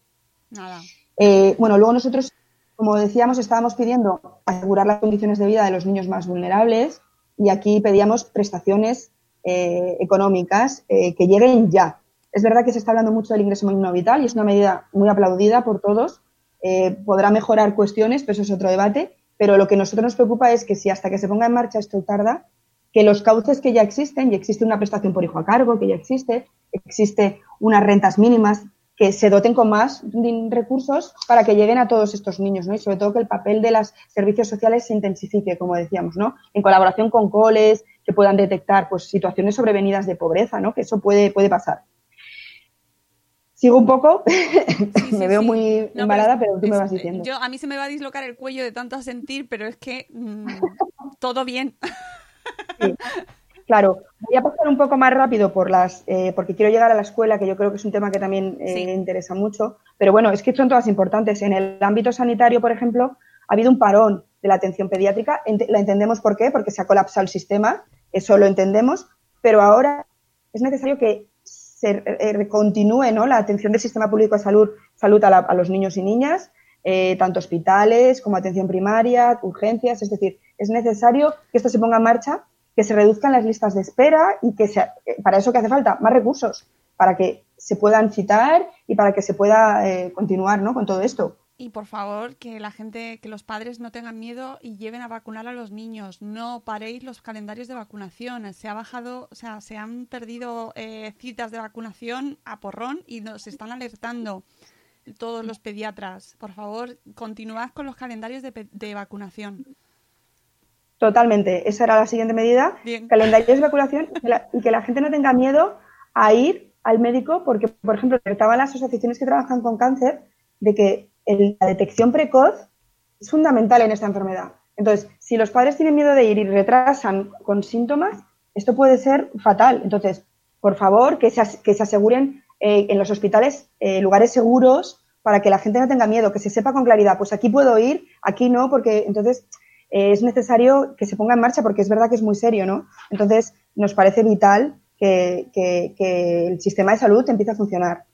[SPEAKER 3] Nada.
[SPEAKER 4] Eh, bueno, luego nosotros, como decíamos, estábamos pidiendo asegurar las condiciones de vida de los niños más vulnerables y aquí pedíamos prestaciones eh, económicas eh, que lleguen ya. Es verdad que se está hablando mucho del ingreso mínimo vital y es una medida muy aplaudida por todos. Eh, podrá mejorar cuestiones, pero eso es otro debate. Pero lo que nosotros nos preocupa es que si hasta que se ponga en marcha esto tarda, que los cauces que ya existen, y existe una prestación por hijo a cargo que ya existe, existe unas rentas mínimas que se doten con más recursos para que lleguen a todos estos niños, ¿no? Y sobre todo que el papel de los servicios sociales se intensifique, como decíamos, ¿no? En colaboración con coles que puedan detectar pues situaciones sobrevenidas de pobreza, ¿no? Que eso puede, puede pasar. Sigo un poco, [LAUGHS]
[SPEAKER 3] Sí, sí,
[SPEAKER 4] me veo
[SPEAKER 3] sí.
[SPEAKER 4] muy
[SPEAKER 3] No,
[SPEAKER 4] embalada, pero, tú me vas diciendo.
[SPEAKER 3] Yo, a mí se me va a dislocar el cuello de tanto sentir, pero es que mm, todo bien.
[SPEAKER 4] Claro, voy a pasar un poco más rápido por las, eh, porque quiero llegar a la escuela, que yo creo que es un tema que también eh, interesa mucho. Pero bueno, es que son todas importantes. En el ámbito sanitario, por ejemplo, ha habido un parón de la atención pediátrica. La entendemos por qué, porque se ha colapsado el sistema, eso lo entendemos. Pero ahora es necesario que se eh, continúe ¿no? la atención del sistema público de salud, salud a, la- a los niños y niñas, eh, tanto hospitales como atención primaria, urgencias. Es decir, es necesario que esto se ponga en marcha que se reduzcan las listas de espera y que se, eh, para eso que hace falta más recursos para que se puedan citar y para que se pueda eh, continuar ¿no? con todo esto.
[SPEAKER 3] Y por favor, que la gente, que los padres no tengan miedo y lleven a vacunar a los niños. No paréis los calendarios de vacunación. Se ha bajado, o sea, se han perdido eh, citas de vacunación a porrón y nos están alertando todos los pediatras. Por favor, continuad con los calendarios de, de vacunación.
[SPEAKER 4] Totalmente, esa era la siguiente medida.
[SPEAKER 3] Bien.
[SPEAKER 4] Calendarios de vacunación y que, la, y que la gente no tenga miedo a ir al médico porque, por ejemplo, alertaban las asociaciones que trabajan con cáncer de que la detección precoz es fundamental en esta enfermedad. Entonces, si los padres tienen miedo de ir y retrasan con síntomas, esto puede ser fatal. Entonces, por favor, que se, aseguren eh, en los hospitales eh, lugares seguros para que la gente no tenga miedo, que se sepa con claridad, pues aquí puedo ir, aquí no, porque entonces eh, es necesario que se ponga en marcha porque es verdad que es muy serio, ¿no? Entonces, nos parece vital que el sistema de salud empiece a funcionar.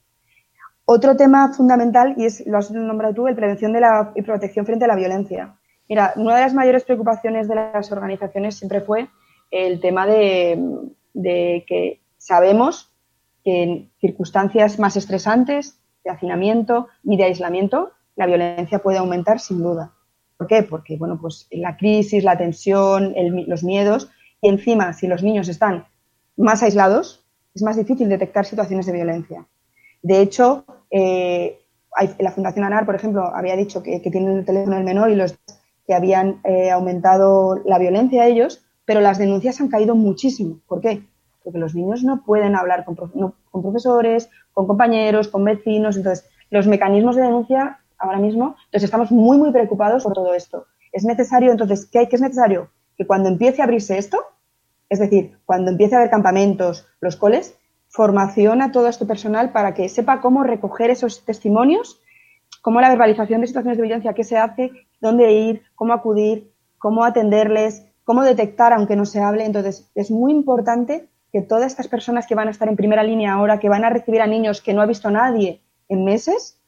[SPEAKER 4] Otro tema fundamental, y es, lo has nombrado tú, el prevención de la, y protección frente a la violencia. Mira, una de las mayores preocupaciones de las organizaciones siempre fue el tema de, que sabemos que en circunstancias más estresantes, de hacinamiento y de aislamiento, la violencia puede aumentar sin duda. ¿Por qué? Porque, bueno, pues la crisis, la tensión, el los miedos, y encima, si los niños están más aislados, es más difícil detectar situaciones de violencia. De hecho, eh, la Fundación ANAR, por ejemplo, había dicho que, tienen el teléfono del menor y los que habían eh, aumentado la violencia a ellos, pero las denuncias han caído muchísimo. ¿Por qué? Porque los niños no pueden hablar con profesores, con compañeros, con vecinos. Entonces, los mecanismos de denuncia ahora mismo, entonces estamos muy, muy preocupados por todo esto. Es necesario, entonces, ¿qué, hay- qué es necesario? Que cuando empiece a abrirse esto, es decir, cuando empiece a haber campamentos, los coles, formación a todo este personal para que sepa cómo recoger esos testimonios, cómo la verbalización de situaciones de violencia, qué se hace, dónde ir, cómo acudir, cómo atenderles, cómo detectar aunque no se hable. Entonces, es muy importante que todas estas personas que van a estar en primera línea ahora, que van a recibir a niños que no ha visto nadie en meses,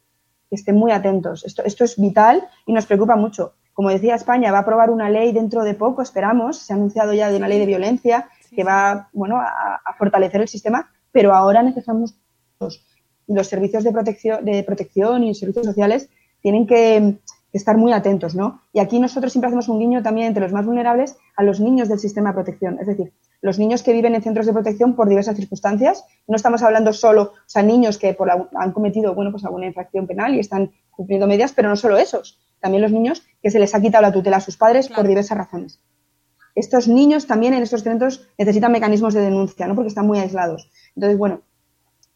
[SPEAKER 4] estén muy atentos. Esto, esto es vital y nos preocupa mucho. Como decía España, va a aprobar una ley dentro de poco, esperamos, se ha anunciado ya de una ley de violencia que va bueno, a, a fortalecer el sistema, pero ahora necesitamos los, los servicios de protección, de protección y los servicios sociales tienen que, que estar muy atentos, ¿no? Y aquí nosotros siempre hacemos un guiño también entre los más vulnerables a los niños del sistema de protección, es decir, los niños que viven en centros de protección por diversas circunstancias. No estamos hablando solo, o sea, niños que por la- han cometido, bueno, pues alguna infracción penal y están cumpliendo medidas, pero no solo esos, también los niños que se les ha quitado la tutela a sus padres
[SPEAKER 3] Claro.
[SPEAKER 4] por diversas razones. Estos niños también en estos centros necesitan mecanismos de denuncia, ¿no? Porque están muy aislados. Entonces, bueno,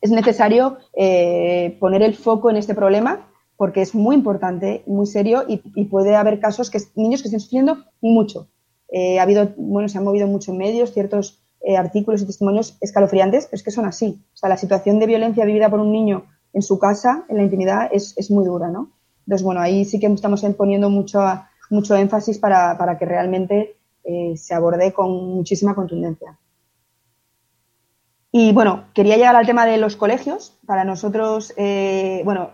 [SPEAKER 4] es necesario eh, poner el foco en este problema porque es muy importante, muy serio y, puede haber casos que niños que estén sufriendo mucho. Eh, ha habido, bueno, se han movido mucho medios ciertos eh, artículos y testimonios escalofriantes, pero es que son así. O sea, la situación de violencia vivida por un niño en su casa, en la intimidad, es, es muy dura, ¿no? Entonces, bueno, ahí sí que estamos poniendo mucho, mucho énfasis para, para que realmente eh, se aborde con muchísima contundencia. Y bueno, quería llegar al tema de los colegios. Para nosotros, eh, bueno,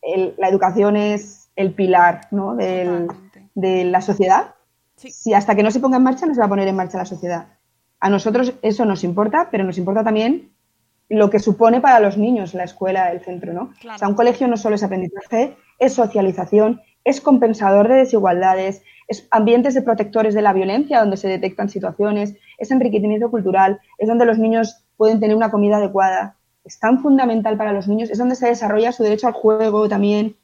[SPEAKER 4] el- la educación es el pilar ¿no? del- de la sociedad.
[SPEAKER 3] Sí.
[SPEAKER 4] Si hasta que no se ponga en marcha, no se va a poner en marcha la sociedad. A nosotros eso nos importa, pero nos importa también lo que supone para los niños la escuela, el centro, ¿no?
[SPEAKER 3] Claro.
[SPEAKER 4] O sea, un colegio no solo es aprendizaje, es socialización, es compensador de desigualdades, es ambientes de protectores de la violencia donde se detectan situaciones, es enriquecimiento cultural, es donde los niños pueden tener una comida adecuada. Es tan fundamental para los niños, es donde se desarrolla su derecho al juego también.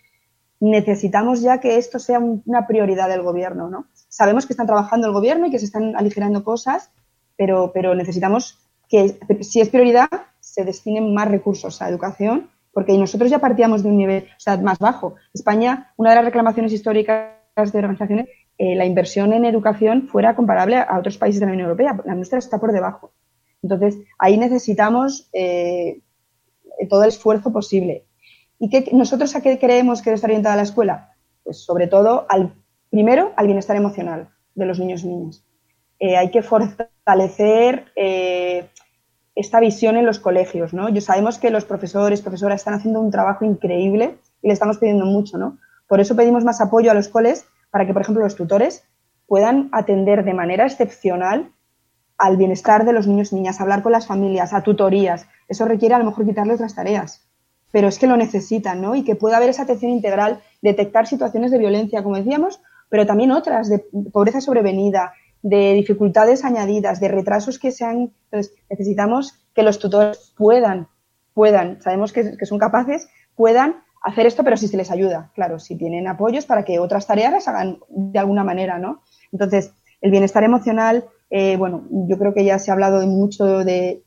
[SPEAKER 4] Necesitamos ya que esto sea un- una prioridad del gobierno, ¿no? Sabemos que están trabajando el gobierno y que se están aligerando cosas, pero, pero necesitamos que, si es prioridad, se destinen más recursos a educación, porque nosotros ya partíamos de un nivel más bajo. España, una de las reclamaciones históricas de organizaciones eh, la inversión en educación fuera comparable a otros países de la Unión Europea. La nuestra está por debajo. Entonces, ahí necesitamos eh, todo el esfuerzo posible. ¿Y qué, nosotros a qué creemos que debe estar orientada la escuela? Pues sobre todo, al, primero, al bienestar emocional de los niños y niñas. Eh, hay que fortalecer esta visión en los colegios, ¿no? Yo sabemos que los profesores, profesoras están haciendo un trabajo increíble y le estamos pidiendo mucho, ¿no? Por eso pedimos más apoyo a los coles para que, por ejemplo, los tutores puedan atender de manera excepcional al bienestar de los niños y niñas, hablar con las familias, a tutorías. Eso requiere a lo mejor quitarles las tareas, pero es que lo necesitan, ¿no? Y que pueda haber esa atención integral, detectar situaciones de violencia, como decíamos, pero también otras, de pobreza sobrevenida, de dificultades añadidas, de retrasos que sean. Entonces, necesitamos que los tutores puedan, puedan, sabemos que, que son capaces, puedan hacer esto, pero si se les ayuda, claro, si tienen apoyos para que otras tareas las hagan de alguna manera, ¿no? Entonces, el bienestar emocional, eh, bueno, yo creo que ya se ha hablado mucho de,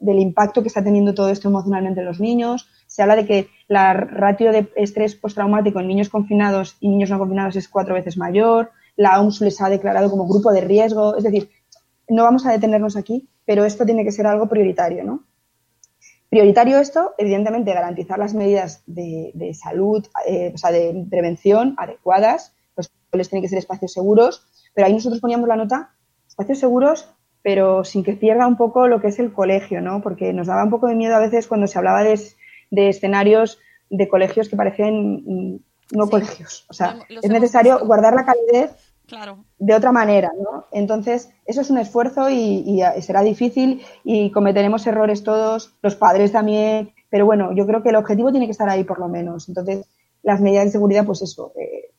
[SPEAKER 4] del impacto que está teniendo todo esto emocionalmente en los niños. Se habla de que la ratio de estrés postraumático en niños confinados y niños no confinados es cuatro veces mayor. La OMS les ha declarado como grupo de riesgo. Es decir, no vamos a detenernos aquí, pero esto tiene que ser algo prioritario, ¿no? Prioritario esto, evidentemente, garantizar las medidas de, salud, eh, o sea, de prevención adecuadas. Los colegios tienen que ser espacios seguros, pero ahí nosotros poníamos la nota, espacios seguros, pero sin que pierda un poco lo que es el colegio, ¿no? Porque nos daba un poco de miedo a veces cuando se hablaba de, escenarios de colegios que parecen mm, no colegios. O sea, es necesario guardar la calidez
[SPEAKER 3] Claro.
[SPEAKER 4] de otra manera, ¿no? Entonces, eso es un esfuerzo y, será difícil y cometeremos errores todos, los padres también, pero bueno, yo creo que el objetivo tiene que estar ahí por lo menos. Entonces, las medidas de seguridad, pues eso, eh,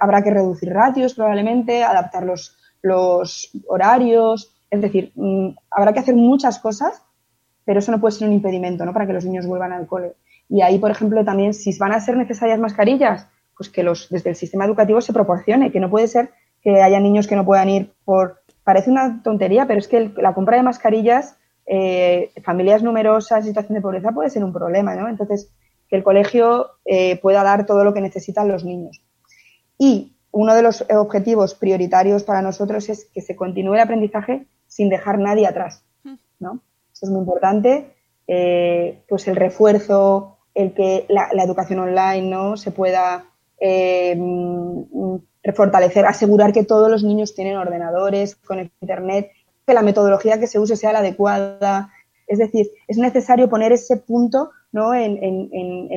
[SPEAKER 4] habrá que reducir ratios probablemente, adaptar los, los horarios, es decir, mm, habrá que hacer muchas cosas, pero eso no puede ser un impedimento, ¿no? Para que los niños vuelvan al cole. Y ahí, por ejemplo, también, si van a ser necesarias mascarillas, pues que los, desde el sistema educativo se proporcione, que no puede ser que haya niños que no puedan ir por... Parece una tontería, pero es que la compra de mascarillas, eh, familias numerosas, situación de pobreza puede ser un problema, ¿no? Entonces, que el colegio eh, pueda dar todo lo que necesitan los niños. Y uno de los objetivos prioritarios para nosotros es que se continúe el aprendizaje sin dejar nadie atrás, ¿no? Eso es muy importante. Eh, pues el refuerzo, el que la, la, educación online no se pueda fortalecer, asegurar que todos los niños tienen ordenadores, con internet, que la metodología que se use sea la adecuada. Es decir, es necesario poner ese punto ¿no? en,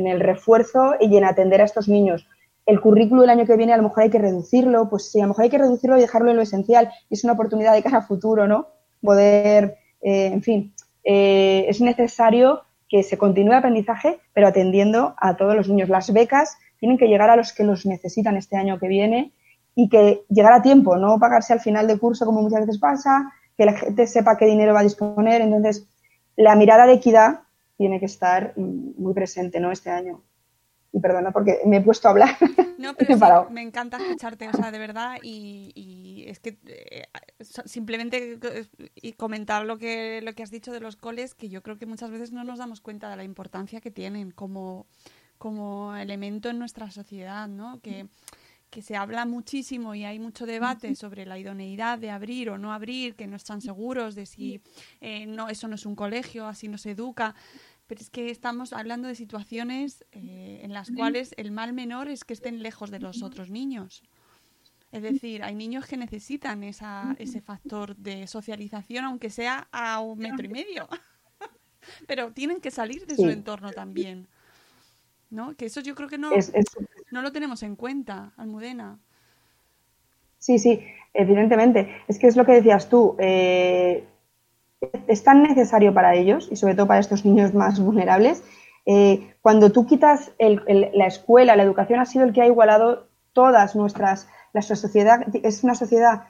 [SPEAKER 4] el refuerzo y en atender a estos niños. El currículo el año que viene a lo mejor hay que reducirlo, pues sí, a lo mejor hay que reducirlo y dejarlo en lo esencial. Y es una oportunidad de cara a futuro, ¿no? Poder, eh, en fin, eh, es necesario que se continúe el aprendizaje, pero atendiendo a todos los niños. Las becas tienen que llegar a los que los necesitan este año que viene y que llegar a tiempo, no pagarse al final de curso como muchas veces pasa, que la gente sepa qué dinero va a disponer. Entonces, la mirada de equidad tiene que estar muy presente ¿no? este año. Y perdona porque me he puesto a hablar.
[SPEAKER 3] No, [LAUGHS] pero me encanta escucharte, o sea, de verdad, y, es que eh, simplemente y comentar lo que, lo que has dicho de los coles, que yo creo que muchas veces no nos damos cuenta de la importancia que tienen como como elemento en nuestra sociedad, ¿no? Que, se habla muchísimo y hay mucho debate sobre la idoneidad de abrir o no abrir, que no están seguros de si eh, no, eso no es un colegio, así no se educa. Pero es que estamos hablando de situaciones eh, en las cuales el mal menor es que estén lejos de los otros niños. Es decir, hay niños que necesitan esa, ese factor de socialización, aunque sea a un metro y medio. [LAUGHS] Pero tienen que salir de su entorno también. ¿no? Que eso yo creo que no, no lo tenemos en cuenta, Almudena.
[SPEAKER 4] Sí, sí, evidentemente. Es que es lo que decías tú. Eh, es tan necesario para ellos y sobre todo para estos niños más vulnerables. Eh, cuando tú quitas la escuela, la educación ha sido el que ha igualado todas nuestras. La sociedad es una sociedad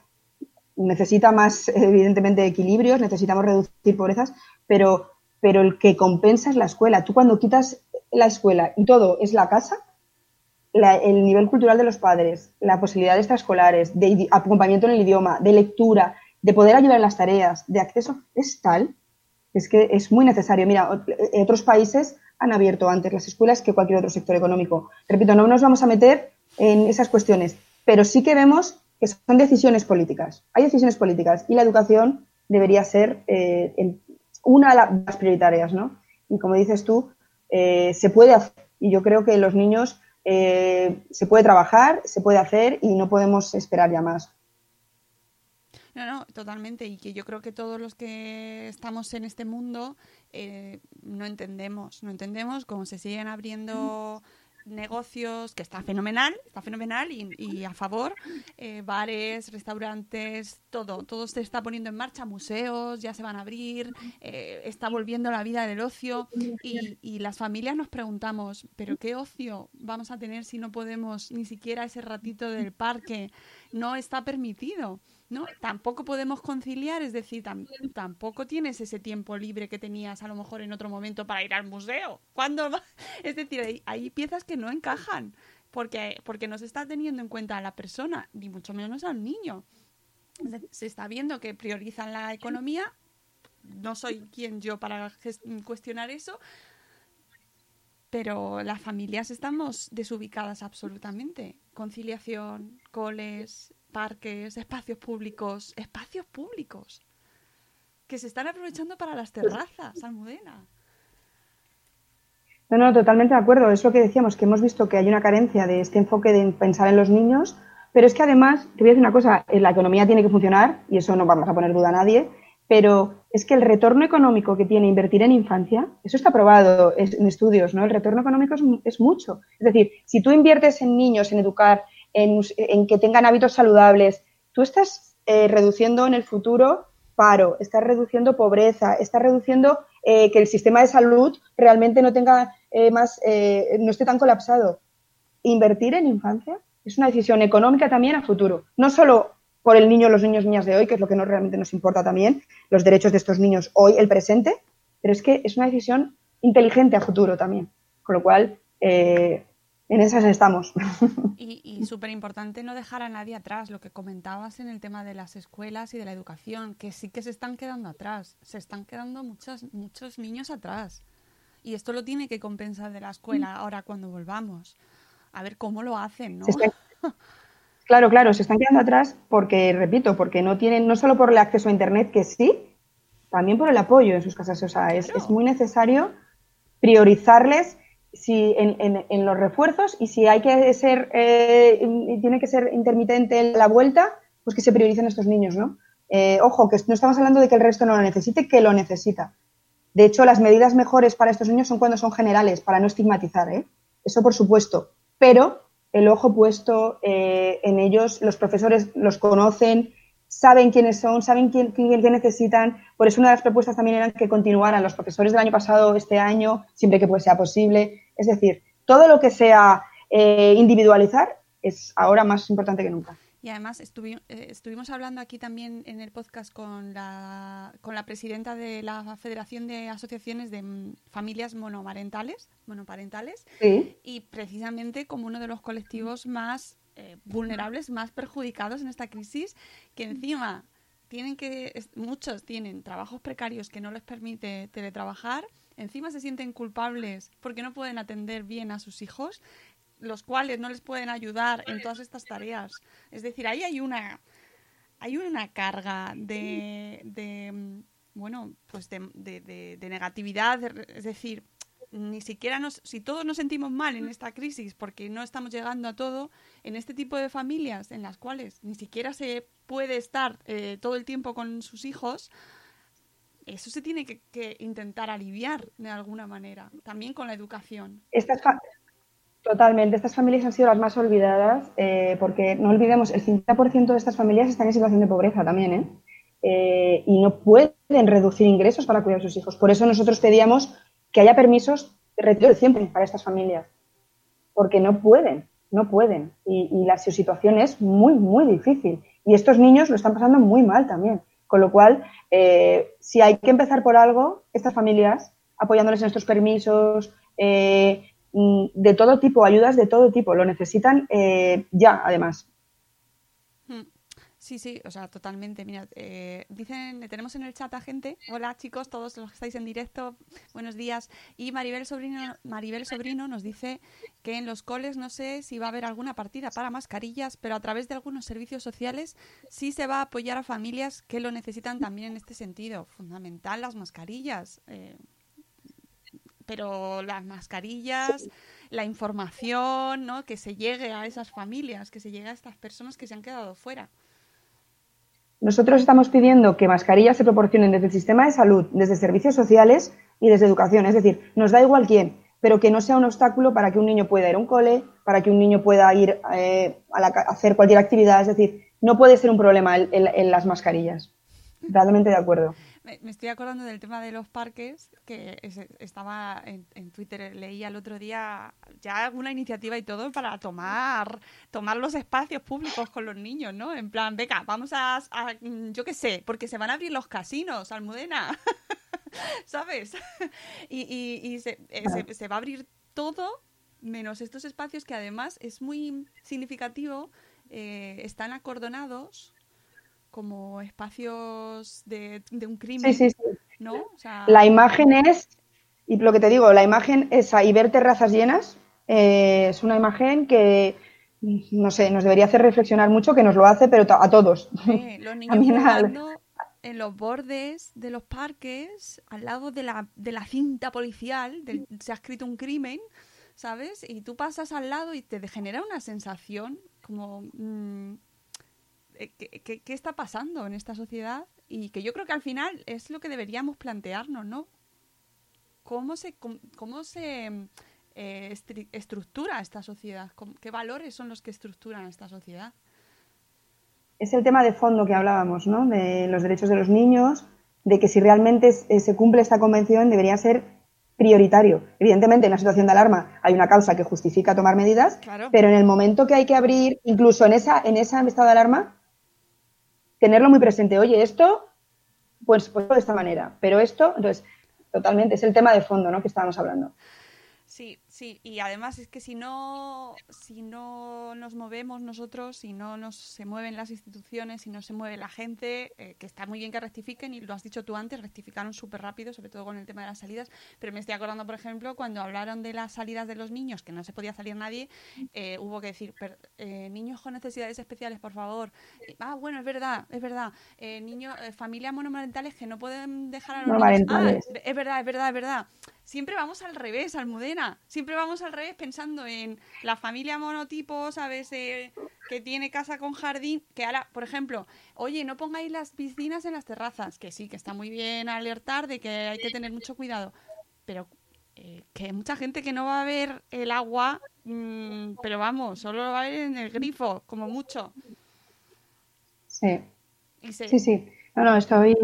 [SPEAKER 4] necesita más, evidentemente, equilibrios, necesitamos reducir pobrezas, pero, pero el que compensa es la escuela. Tú cuando quitas la escuela y todo es la casa, el nivel cultural de los padres, la posibilidad de extraescolares, de acompañamiento en el idioma, de lectura, de poder ayudar en las tareas, de acceso, es tal, es que es muy necesario. Mira, otros países han abierto antes las escuelas que cualquier otro sector económico. Repito, no nos vamos a meter en esas cuestiones, pero sí que vemos que son decisiones políticas. Hay decisiones políticas y la educación debería ser eh, una de las prioritarias, ¿no? Y como dices tú, eh, se puede hacer. Y yo creo que los niños eh, se puede trabajar, se puede hacer y no podemos esperar ya más.
[SPEAKER 3] No, no, totalmente. Y que yo creo que todos los que estamos en este mundo no entendemos, no entendemos cómo se siguen abriendo negocios, que está fenomenal, está fenomenal y, a favor, eh, bares, restaurantes, todo, todo se está poniendo en marcha, museos ya se van a abrir, eh, está volviendo la vida del ocio y, y, las familias nos preguntamos, pero ¿qué ocio vamos a tener si no podemos ni siquiera ese ratito del parque? No está permitido. ¿No? Tampoco podemos conciliar, es decir, tampoco tienes ese tiempo libre que tenías a lo mejor en otro momento para ir al museo. ¿Cuándo [LAUGHS] Es decir, hay, piezas que no encajan porque, porque no se está teniendo en cuenta a la persona, ni mucho menos al niño. Se está viendo que priorizan la economía. No soy quien yo para cuestionar eso, pero las familias estamos desubicadas absolutamente. Conciliación, coles, parques, espacios públicos, espacios públicos que se están aprovechando para las terrazas, Almudena.
[SPEAKER 4] No, no, totalmente de acuerdo. Es lo que decíamos, que hemos visto que hay una carencia de este enfoque de pensar en los niños, pero es que además, te voy a decir una cosa, la economía tiene que funcionar, y eso no vamos a poner duda a nadie, pero es que el retorno económico que tiene invertir en infancia, eso está probado en estudios, ¿no? El retorno económico es, mucho. Es decir, si tú inviertes en niños, en educar, en, que tengan hábitos saludables. Tú estás eh, reduciendo en el futuro paro, estás reduciendo pobreza, estás reduciendo eh, que el sistema de salud realmente no tenga eh, más, no esté tan colapsado. Invertir en infancia es una decisión económica también a futuro, no solo por el niño, los niños, niñas de hoy, que es lo que no realmente nos importa también, los derechos de estos niños hoy, el presente, pero es que es una decisión inteligente a futuro también. Con lo cual, en esas estamos. [LAUGHS]
[SPEAKER 3] Y, y súper importante no dejar a nadie atrás, lo que comentabas en el tema de las escuelas y de la educación, que sí que se están quedando atrás, se están quedando muchos, muchos niños atrás. Y esto lo tiene que compensar de la escuela ahora cuando volvamos. A ver cómo lo hacen, ¿no? [LAUGHS]
[SPEAKER 4] claro, claro, se están quedando atrás porque, repito, porque no tienen, no solo por el acceso a Internet, que sí, también por el apoyo en sus casas. O sea, es, es muy necesario priorizarles si en, los refuerzos y si hay que ser, eh, tiene que ser intermitente la vuelta, pues que se prioricen estos niños, ¿no? Eh, ojo, que no estamos hablando de que el resto no lo necesite, que lo necesita. De hecho, las medidas mejores para estos niños son cuando son generales, para no estigmatizar, ¿eh? Eso por supuesto. Pero el ojo puesto eh, en ellos, los profesores los conocen, saben quiénes son, saben quién, quién, necesitan. Por eso una de las propuestas también eran que continuaran los profesores del año pasado, este año, siempre que pues sea posible. Es decir, todo lo que sea eh, individualizar es ahora más importante que nunca.
[SPEAKER 3] Y además eh, estuvimos hablando aquí también en el podcast con la, con la presidenta de la Federación de Asociaciones de Familias Monomarentales, monoparentales, y precisamente como uno de los colectivos más eh, vulnerables, más perjudicados en esta crisis, que encima tienen que, muchos tienen trabajos precarios que no les permite teletrabajar, encima se sienten culpables porque no pueden atender bien a sus hijos, los cuales no les pueden ayudar en todas estas tareas. Es decir, ahí hay una, hay una carga de, de bueno, pues de, de, de negatividad, es decir, ni siquiera nos, si todos nos sentimos mal en esta crisis porque no estamos llegando a todo, en este tipo de familias en las cuales ni siquiera se puede estar eh, todo el tiempo con sus hijos, eso se tiene que, intentar aliviar de alguna manera, también con la educación.
[SPEAKER 4] Totalmente, estas familias han sido las más olvidadas eh, porque no olvidemos, el 50% de estas familias están en situación de pobreza también, ¿eh? ¿eh? y no pueden reducir ingresos para cuidar a sus hijos. Por eso nosotros pedíamos que haya permisos de retiro de siempre para estas familias, porque no pueden, no pueden. Y, la situación es muy, muy difícil. Y estos niños lo están pasando muy mal también. Con lo cual, eh, si hay que empezar por algo, estas familias, apoyándoles en estos permisos, eh, de todo tipo, ayudas de todo tipo, lo necesitan eh, ya, además.
[SPEAKER 3] Sí, sí, o sea, totalmente. Mira, eh, dicen, tenemos en el chat a gente. Hola chicos, todos los que estáis en directo, buenos días. Y Maribel Sobrino, Maribel Sobrino nos dice que en los coles no sé si va a haber alguna partida para mascarillas, pero a través de algunos servicios sociales sí se va a apoyar a familias que lo necesitan también en este sentido. Fundamental las mascarillas. Eh, pero las mascarillas, la información, ¿no? Que se llegue a esas familias, que se llegue a estas personas que se han quedado fuera.
[SPEAKER 4] Nosotros estamos pidiendo que mascarillas se proporcionen desde el sistema de salud, desde servicios sociales y desde educación. Es decir, nos da igual quién, pero que no sea un obstáculo para que un niño pueda ir a un cole, para que un niño pueda ir eh, a, hacer cualquier actividad. Es decir, no puede ser un problema en las mascarillas. Realmente de acuerdo.
[SPEAKER 3] Me, estoy acordando del tema de los parques, que estaba en, Twitter, leía el otro día ya alguna iniciativa y todo para tomar, tomar los espacios públicos con los niños, ¿no? En plan, venga, vamos a, yo qué sé, porque se van a abrir los casinos, Almudena, [LAUGHS] ¿sabes? y, eh, se, se va a abrir todo menos estos espacios que además es muy significativo, eh, están acordonados como espacios de, un crimen. Sí, sí, sí. ¿no?
[SPEAKER 4] la imagen es, y lo que te digo, la imagen es y ver terrazas llenas eh, es una imagen que, no sé, nos debería hacer reflexionar mucho, que nos lo hace, pero a todos.
[SPEAKER 3] Sí, los [LAUGHS] niños jugando en los bordes de los parques, al lado de la, de la cinta policial, se ha escrito un crimen, ¿sabes? Y tú pasas al lado y te genera una sensación como... Mm, eh, ¿qué, está pasando en esta sociedad? Y que yo creo que al final es lo que deberíamos plantearnos, ¿no? ¿Cómo se, cómo, se eh, estructura esta sociedad? ¿Qué valores son los que estructuran esta sociedad?
[SPEAKER 4] Es el tema de fondo que hablábamos, ¿no? De los derechos de los niños, de que si realmente eh, se cumple esta convención debería ser prioritario. Evidentemente, en la situación de alarma hay una causa que justifica tomar medidas, pero en el momento que hay que abrir, incluso en esa en ese estado de alarma, tenerlo muy presente. Oye, esto, pues, pues de esta manera, pero esto, entonces, totalmente, es el tema de fondo, ¿no? Que estábamos hablando.
[SPEAKER 3] Sí, y además es que si no, si no nos movemos nosotros, si no nos se mueven las instituciones, si no se mueve la gente, eh, que está muy bien que rectifiquen, y lo has dicho tú antes, rectificaron súper rápido, sobre todo con el tema de las salidas, pero me estoy acordando, por ejemplo, cuando hablaron de las salidas de los niños, que no se podía salir nadie, eh, hubo que decir, eh, niños con necesidades especiales, por favor. ah, bueno, es verdad, es verdad. niños, familias monomarentales que no pueden dejar a los niños. Ah, es verdad, es verdad, es verdad siempre vamos al revés, Almudena. Siempre vamos al revés pensando en la familia monotipo, ¿sabes? Eh, que tiene casa con jardín. Que ahora, por ejemplo, oye, no pongáis las piscinas en las terrazas. Que sí, que está muy bien alertar de que hay que tener mucho cuidado. Pero eh, que hay mucha gente que no va a ver el agua, mm, pero vamos, solo lo va a ver en el grifo, como mucho.
[SPEAKER 4] Sí. Sí, sí. No, no, estoy.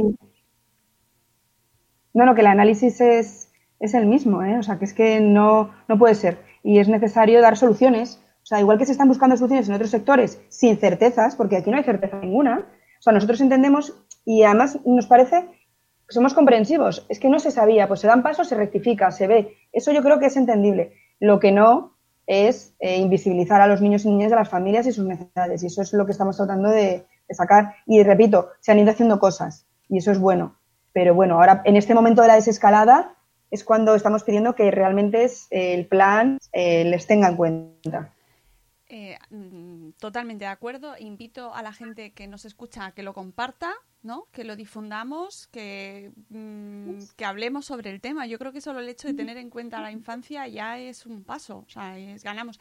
[SPEAKER 4] No, no, que el análisis es es el mismo, ¿eh? O sea, que es que no, no puede ser. Y es necesario dar soluciones. O sea, igual que se están buscando soluciones en otros sectores sin certezas, porque aquí no hay certeza ninguna. O sea, nosotros entendemos y además nos parece que somos comprensivos. Es que no se sabía, pues se dan pasos, se rectifica, se ve. Eso yo creo que es entendible. Lo que no es eh, invisibilizar a los niños y niñas de las familias y sus necesidades. Y eso es lo que estamos tratando de, de sacar. Y repito, se han ido haciendo cosas y eso es bueno. Pero bueno, ahora en este momento de la desescalada es cuando estamos pidiendo que realmente eh, el plan eh, les tenga en cuenta.
[SPEAKER 3] Eh, mm, totalmente de acuerdo. Invito a la gente que nos escucha a que lo comparta, ¿no? Que lo difundamos, que, mm, que hablemos sobre el tema. Yo creo que solo el hecho de tener en cuenta la infancia ya es un paso, o sea, es, ganamos.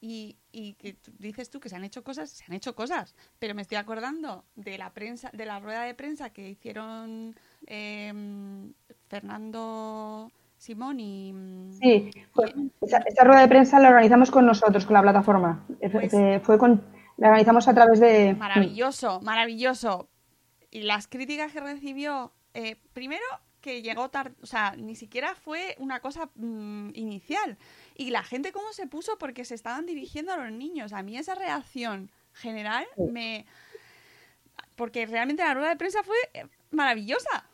[SPEAKER 3] Y, y que dices tú que se han hecho cosas, se han hecho cosas, pero me estoy acordando de la prensa, de la rueda de prensa que hicieron em, Fernando Simón y...
[SPEAKER 4] Sí, esta, rueda de prensa la organizamos con nosotros, con la plataforma. Pues fue con, la organizamos a través de...
[SPEAKER 3] Maravilloso, maravilloso. Y las críticas que recibió, eh, primero que llegó tarde, o sea, ni siquiera fue una cosa mm, inicial. Y la gente cómo se puso porque se estaban dirigiendo a los niños. A mí esa reacción general me... Porque realmente la rueda de prensa fue eh, maravillosa.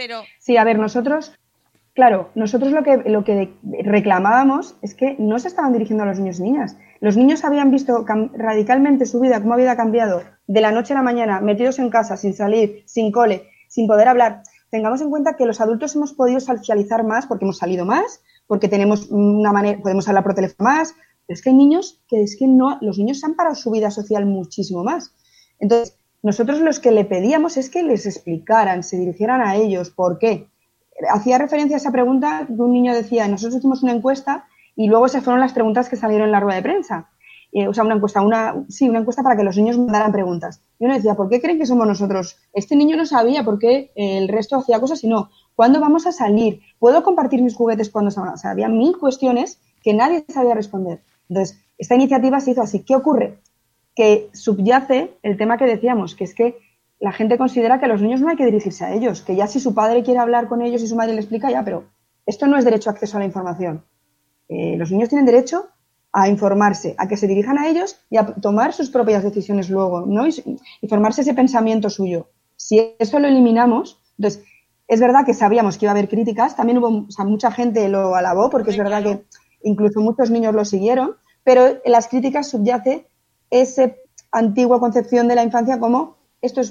[SPEAKER 3] Pero...
[SPEAKER 4] Sí, a ver, nosotros, claro, nosotros lo que, lo que reclamábamos es que no se estaban dirigiendo a los niños y niñas. los niños habían visto radicalmente su vida, cómo había cambiado de la noche a la mañana, metidos en casa, sin salir, sin cole, sin poder hablar. Tengamos en cuenta que los adultos hemos podido socializar más porque hemos salido más, porque tenemos una manera, podemos hablar por teléfono más, pero es que hay niños que es que no, los niños han parado su vida social muchísimo más. Entonces, nosotros los que le pedíamos es que les explicaran, se dirigieran a ellos, ¿por qué? Hacía referencia a esa pregunta que un niño decía, nosotros hicimos una encuesta y luego esas fueron las preguntas que salieron en la rueda de prensa. Eh, o sea, una encuesta, una, sí, una encuesta para que los niños mandaran preguntas. Y uno decía, ¿por qué creen que somos nosotros? Este niño no sabía por qué el resto hacía cosas y no. ¿Cuándo vamos a salir? ¿Puedo compartir mis juguetes cuando se O sea, había mil cuestiones que nadie sabía responder. Entonces, esta iniciativa se hizo así. ¿Qué ocurre? Que subyace el tema que decíamos, que es que la gente considera que a los niños no hay que dirigirse a ellos, que ya si su padre quiere hablar con ellos y su madre le explica, ya, pero esto no es derecho a acceso a la información. Eh, los niños tienen derecho a informarse, a que se dirijan a ellos y a tomar sus propias decisiones luego, ¿no? Y, formarse ese pensamiento suyo. Si eso lo eliminamos, entonces, es verdad que sabíamos que iba a haber críticas, también hubo, o sea, mucha gente lo alabó, porque es verdad que incluso muchos niños lo siguieron, pero en las críticas subyace esa antigua concepción de la infancia como esto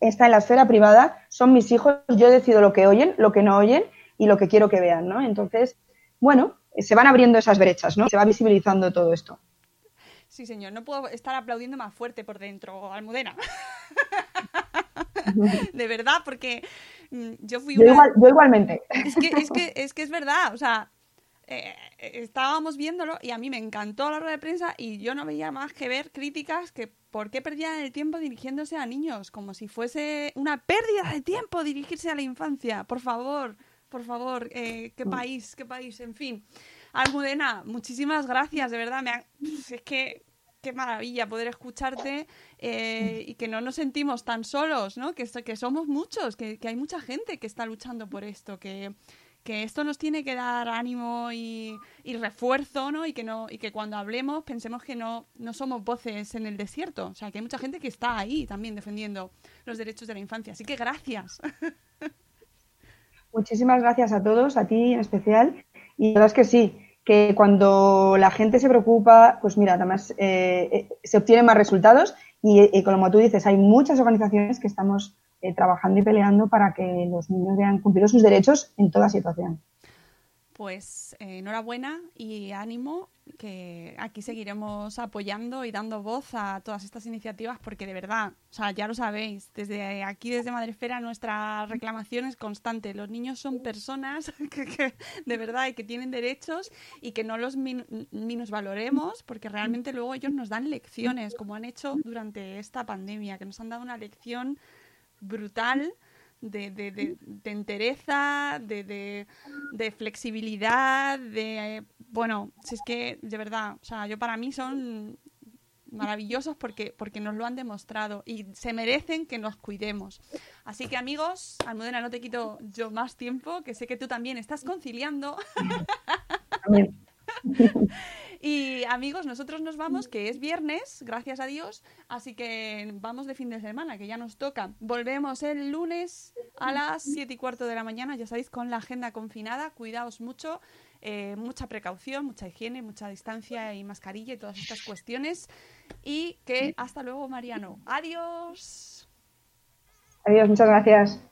[SPEAKER 4] está en la esfera privada, son mis hijos, yo decido lo que oyen, lo que no oyen y lo que quiero que vean, ¿no? Entonces, bueno, se van abriendo esas brechas, ¿no? Se va visibilizando todo esto.
[SPEAKER 3] Sí, señor, no puedo estar aplaudiendo más fuerte por dentro, Almudena. [LAUGHS] de verdad, porque mm, yo fui
[SPEAKER 4] yo, igualmente.
[SPEAKER 3] Es que, es que, es que es verdad, o sea, eh, estábamos viéndolo y a mí me encantó la rueda de prensa y yo no veía más que ver críticas que por qué perdían el tiempo dirigiéndose a niños, como si fuese una pérdida de tiempo dirigirse a la infancia. Por favor, por favor, eh, qué mm. país, qué país, en fin. Almudena, muchísimas gracias, de verdad, me es que qué maravilla poder escucharte eh, y que no nos sentimos tan solos, ¿no? Que, que somos muchos, que, hay mucha gente que está luchando por esto, que, que esto nos tiene que dar ánimo y, refuerzo, ¿no? Y que no y que cuando hablemos pensemos que no, no somos voces en el desierto, o sea, que hay mucha gente que está ahí también defendiendo los derechos de la infancia. Así que gracias. [LAUGHS]
[SPEAKER 4] Muchísimas gracias a todos, a ti en especial. Y la verdad es que sí, que cuando la gente se preocupa, pues mira, además eh, eh, se obtienen más resultados y, como tú dices, hay muchas organizaciones que estamos eh, trabajando y peleando para que los niños vean cumplidos sus derechos en toda situación.
[SPEAKER 3] Pues enhorabuena y ánimo que aquí seguiremos apoyando y dando voz a todas estas iniciativas porque de verdad, o sea, ya lo sabéis, desde aquí, desde Madrefera, nuestra reclamación es constante. Los niños son personas [LAUGHS] que, de verdad y que tienen derechos y que no los minusvaloremos porque realmente luego ellos nos dan lecciones, como han hecho durante esta pandemia, que nos han dado una lección brutal de, de, de, de entereza, de, de, flexibilidad, de... Bueno, si es que, de verdad, o sea, yo para mí son maravillosos porque, porque nos lo han demostrado y se merecen que nos cuidemos. Así que amigos, Almudena, no te quito yo más tiempo, que sé que tú también estás conciliando. [LAUGHS] Y amigos, nosotros nos vamos, que es viernes, gracias a Dios, así que vamos de fin de semana, que ya nos toca. Volvemos el lunes a las 7 y cuarto de la mañana, ya sabéis, con la agenda confinada. Cuidaos mucho, eh, mucha precaución, mucha higiene, mucha distancia y mascarilla y todas estas cuestiones. Y que hasta luego, Mariano. Adiós.
[SPEAKER 4] Adiós, muchas gracias.